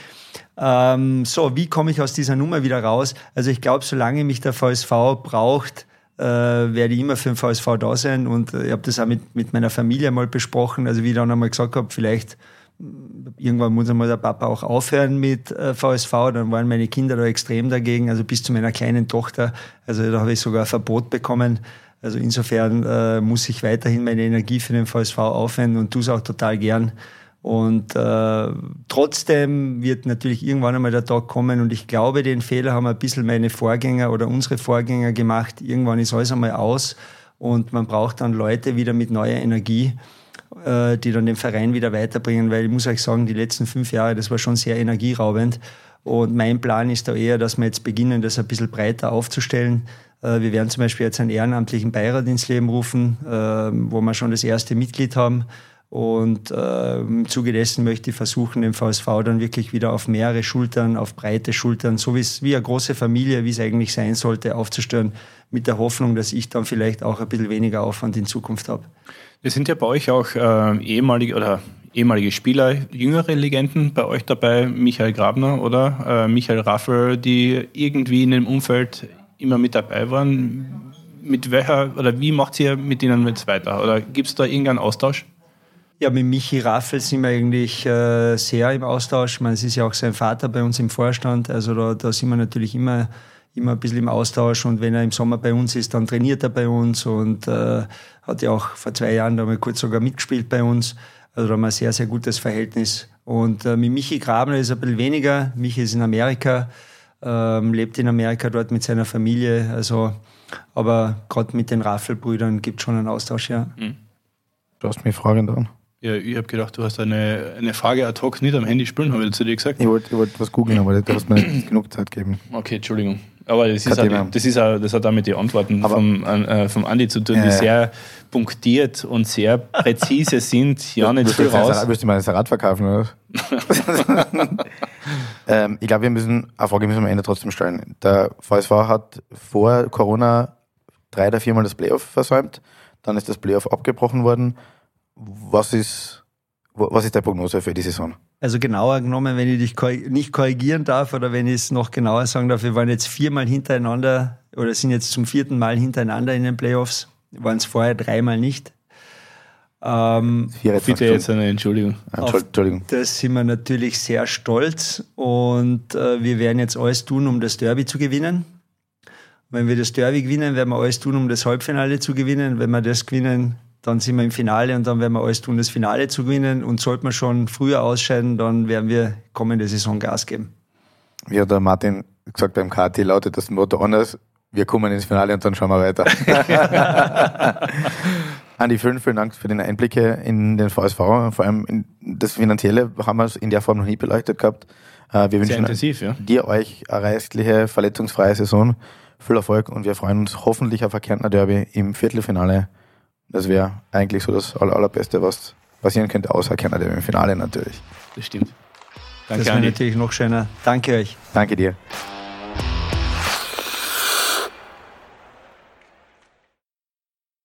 C: Ähm, so, wie komme ich aus dieser Nummer wieder raus? Also ich glaube, solange mich der VSV braucht, äh, werde ich immer für den VSV da sein. Und äh, ich habe das auch mit, mit meiner Familie mal besprochen. Also wie ich dann einmal gesagt habe, vielleicht irgendwann muss einmal der Papa auch aufhören mit äh, VSV. Dann waren meine Kinder da extrem dagegen, also bis zu meiner kleinen Tochter. Also da habe ich sogar ein Verbot bekommen. Also insofern äh, muss ich weiterhin meine Energie für den VSV aufwenden und tue es auch total gern. Und äh, trotzdem wird natürlich irgendwann einmal der Tag kommen und ich glaube, den Fehler haben ein bisschen meine Vorgänger oder unsere Vorgänger gemacht. Irgendwann ist alles einmal aus und man braucht dann Leute wieder mit neuer Energie, äh, die dann den Verein wieder weiterbringen, weil ich muss euch sagen, die letzten fünf Jahre, das war schon sehr energieraubend. Und mein Plan ist da eher, dass wir jetzt beginnen, das ein bisschen breiter aufzustellen wir werden zum Beispiel jetzt einen ehrenamtlichen Beirat ins Leben rufen, ähm, wo wir schon das erste Mitglied haben. Und äh, im Zuge dessen möchte ich versuchen, den VSV dann wirklich wieder auf mehrere Schultern, auf breite Schultern, so wie eine große Familie, wie es eigentlich sein sollte, aufzustellen, mit der Hoffnung, dass ich dann vielleicht auch ein bisschen weniger Aufwand in Zukunft habe.
A: Es sind ja bei euch auch äh, ehemalige oder ehemalige Spieler, jüngere Legenden bei euch dabei, Michael Grabner oder äh, Michael Raffel, die irgendwie in dem Umfeld immer mit dabei waren. mit welcher oder wie macht ihr mit ihnen jetzt weiter? Oder gibt es da irgendeinen Austausch?
C: Ja, mit Michi Raffel sind wir eigentlich äh, sehr im Austausch. Ich meine, es ist ja auch sein Vater bei uns im Vorstand. Also da, da sind wir natürlich immer, immer ein bisschen im Austausch. Und wenn er im Sommer bei uns ist, dann trainiert er bei uns und äh, hat ja auch vor zwei Jahren da mal kurz sogar mitgespielt bei uns. Also da haben wir ein sehr, sehr gutes Verhältnis. Und äh, mit Michi Grabner ist ein bisschen weniger. Michi ist in Amerika, ähm, lebt in Amerika dort mit seiner Familie. Also, aber gerade mit den Raffelbrüdern gibt es schon einen Austausch, ja. Mhm.
B: Du hast mich Fragen dran.
A: Ja, ich habe gedacht, du hast eine, eine Frage ad hoc nicht am Handy spielen, habe ich zu dir gesagt.
B: Ich wollte wollt was googeln, aber du hast mir nicht genug Zeit gegeben.
A: Okay, Entschuldigung. Aber das, ist auch, das, ist auch, das hat auch mit den Antworten aber vom, äh, vom Andi zu tun, die sehr punktiert und sehr präzise sind. Ja, nicht viel raus.
B: Willst du mal das Rad verkaufen, oder? ähm, ich glaube, wir müssen, eine Frage müssen wir am Ende trotzdem stellen. Der VSV hat vor Corona drei oder viermal das Playoff versäumt. Dann ist das Playoff abgebrochen worden. Was ist, was ist der Prognose für die Saison?
C: Also genauer genommen, wenn ich dich nicht korrigieren darf oder wenn ich es noch genauer sagen darf, wir waren jetzt viermal hintereinander oder sind jetzt zum vierten Mal hintereinander in den Playoffs. Waren es vorher dreimal nicht.
A: Ähm, Bitte jetzt eine Entschuldigung.
C: Entschuldigung. Das sind wir natürlich sehr stolz und äh, wir werden jetzt alles tun, um das Derby zu gewinnen. Wenn wir das Derby gewinnen, werden wir alles tun, um das Halbfinale zu gewinnen. Wenn wir das gewinnen, dann sind wir im Finale und dann werden wir alles tun, das Finale zu gewinnen. Und sollte man schon früher ausscheiden, dann werden wir kommende Saison Gas geben.
B: Wie hat der Martin gesagt beim KT, lautet das Motto anders, wir kommen ins Finale und dann schauen wir weiter. Andi, vielen, vielen Dank für den Einblicke in den VSV. Vor allem in das Finanzielle haben wir es in der Form noch nie beleuchtet gehabt. Äh, wir wünschen intensiv, ja. dir, euch eine restliche, verletzungsfreie Saison. Viel Erfolg und wir freuen uns hoffentlich auf ein Kärntner Derby im Viertelfinale das wäre eigentlich so das aller, allerbeste, was passieren könnte, außer Kanada im Finale natürlich.
A: Das stimmt.
C: Danke, das wäre natürlich noch schöner. Danke euch.
B: Danke dir.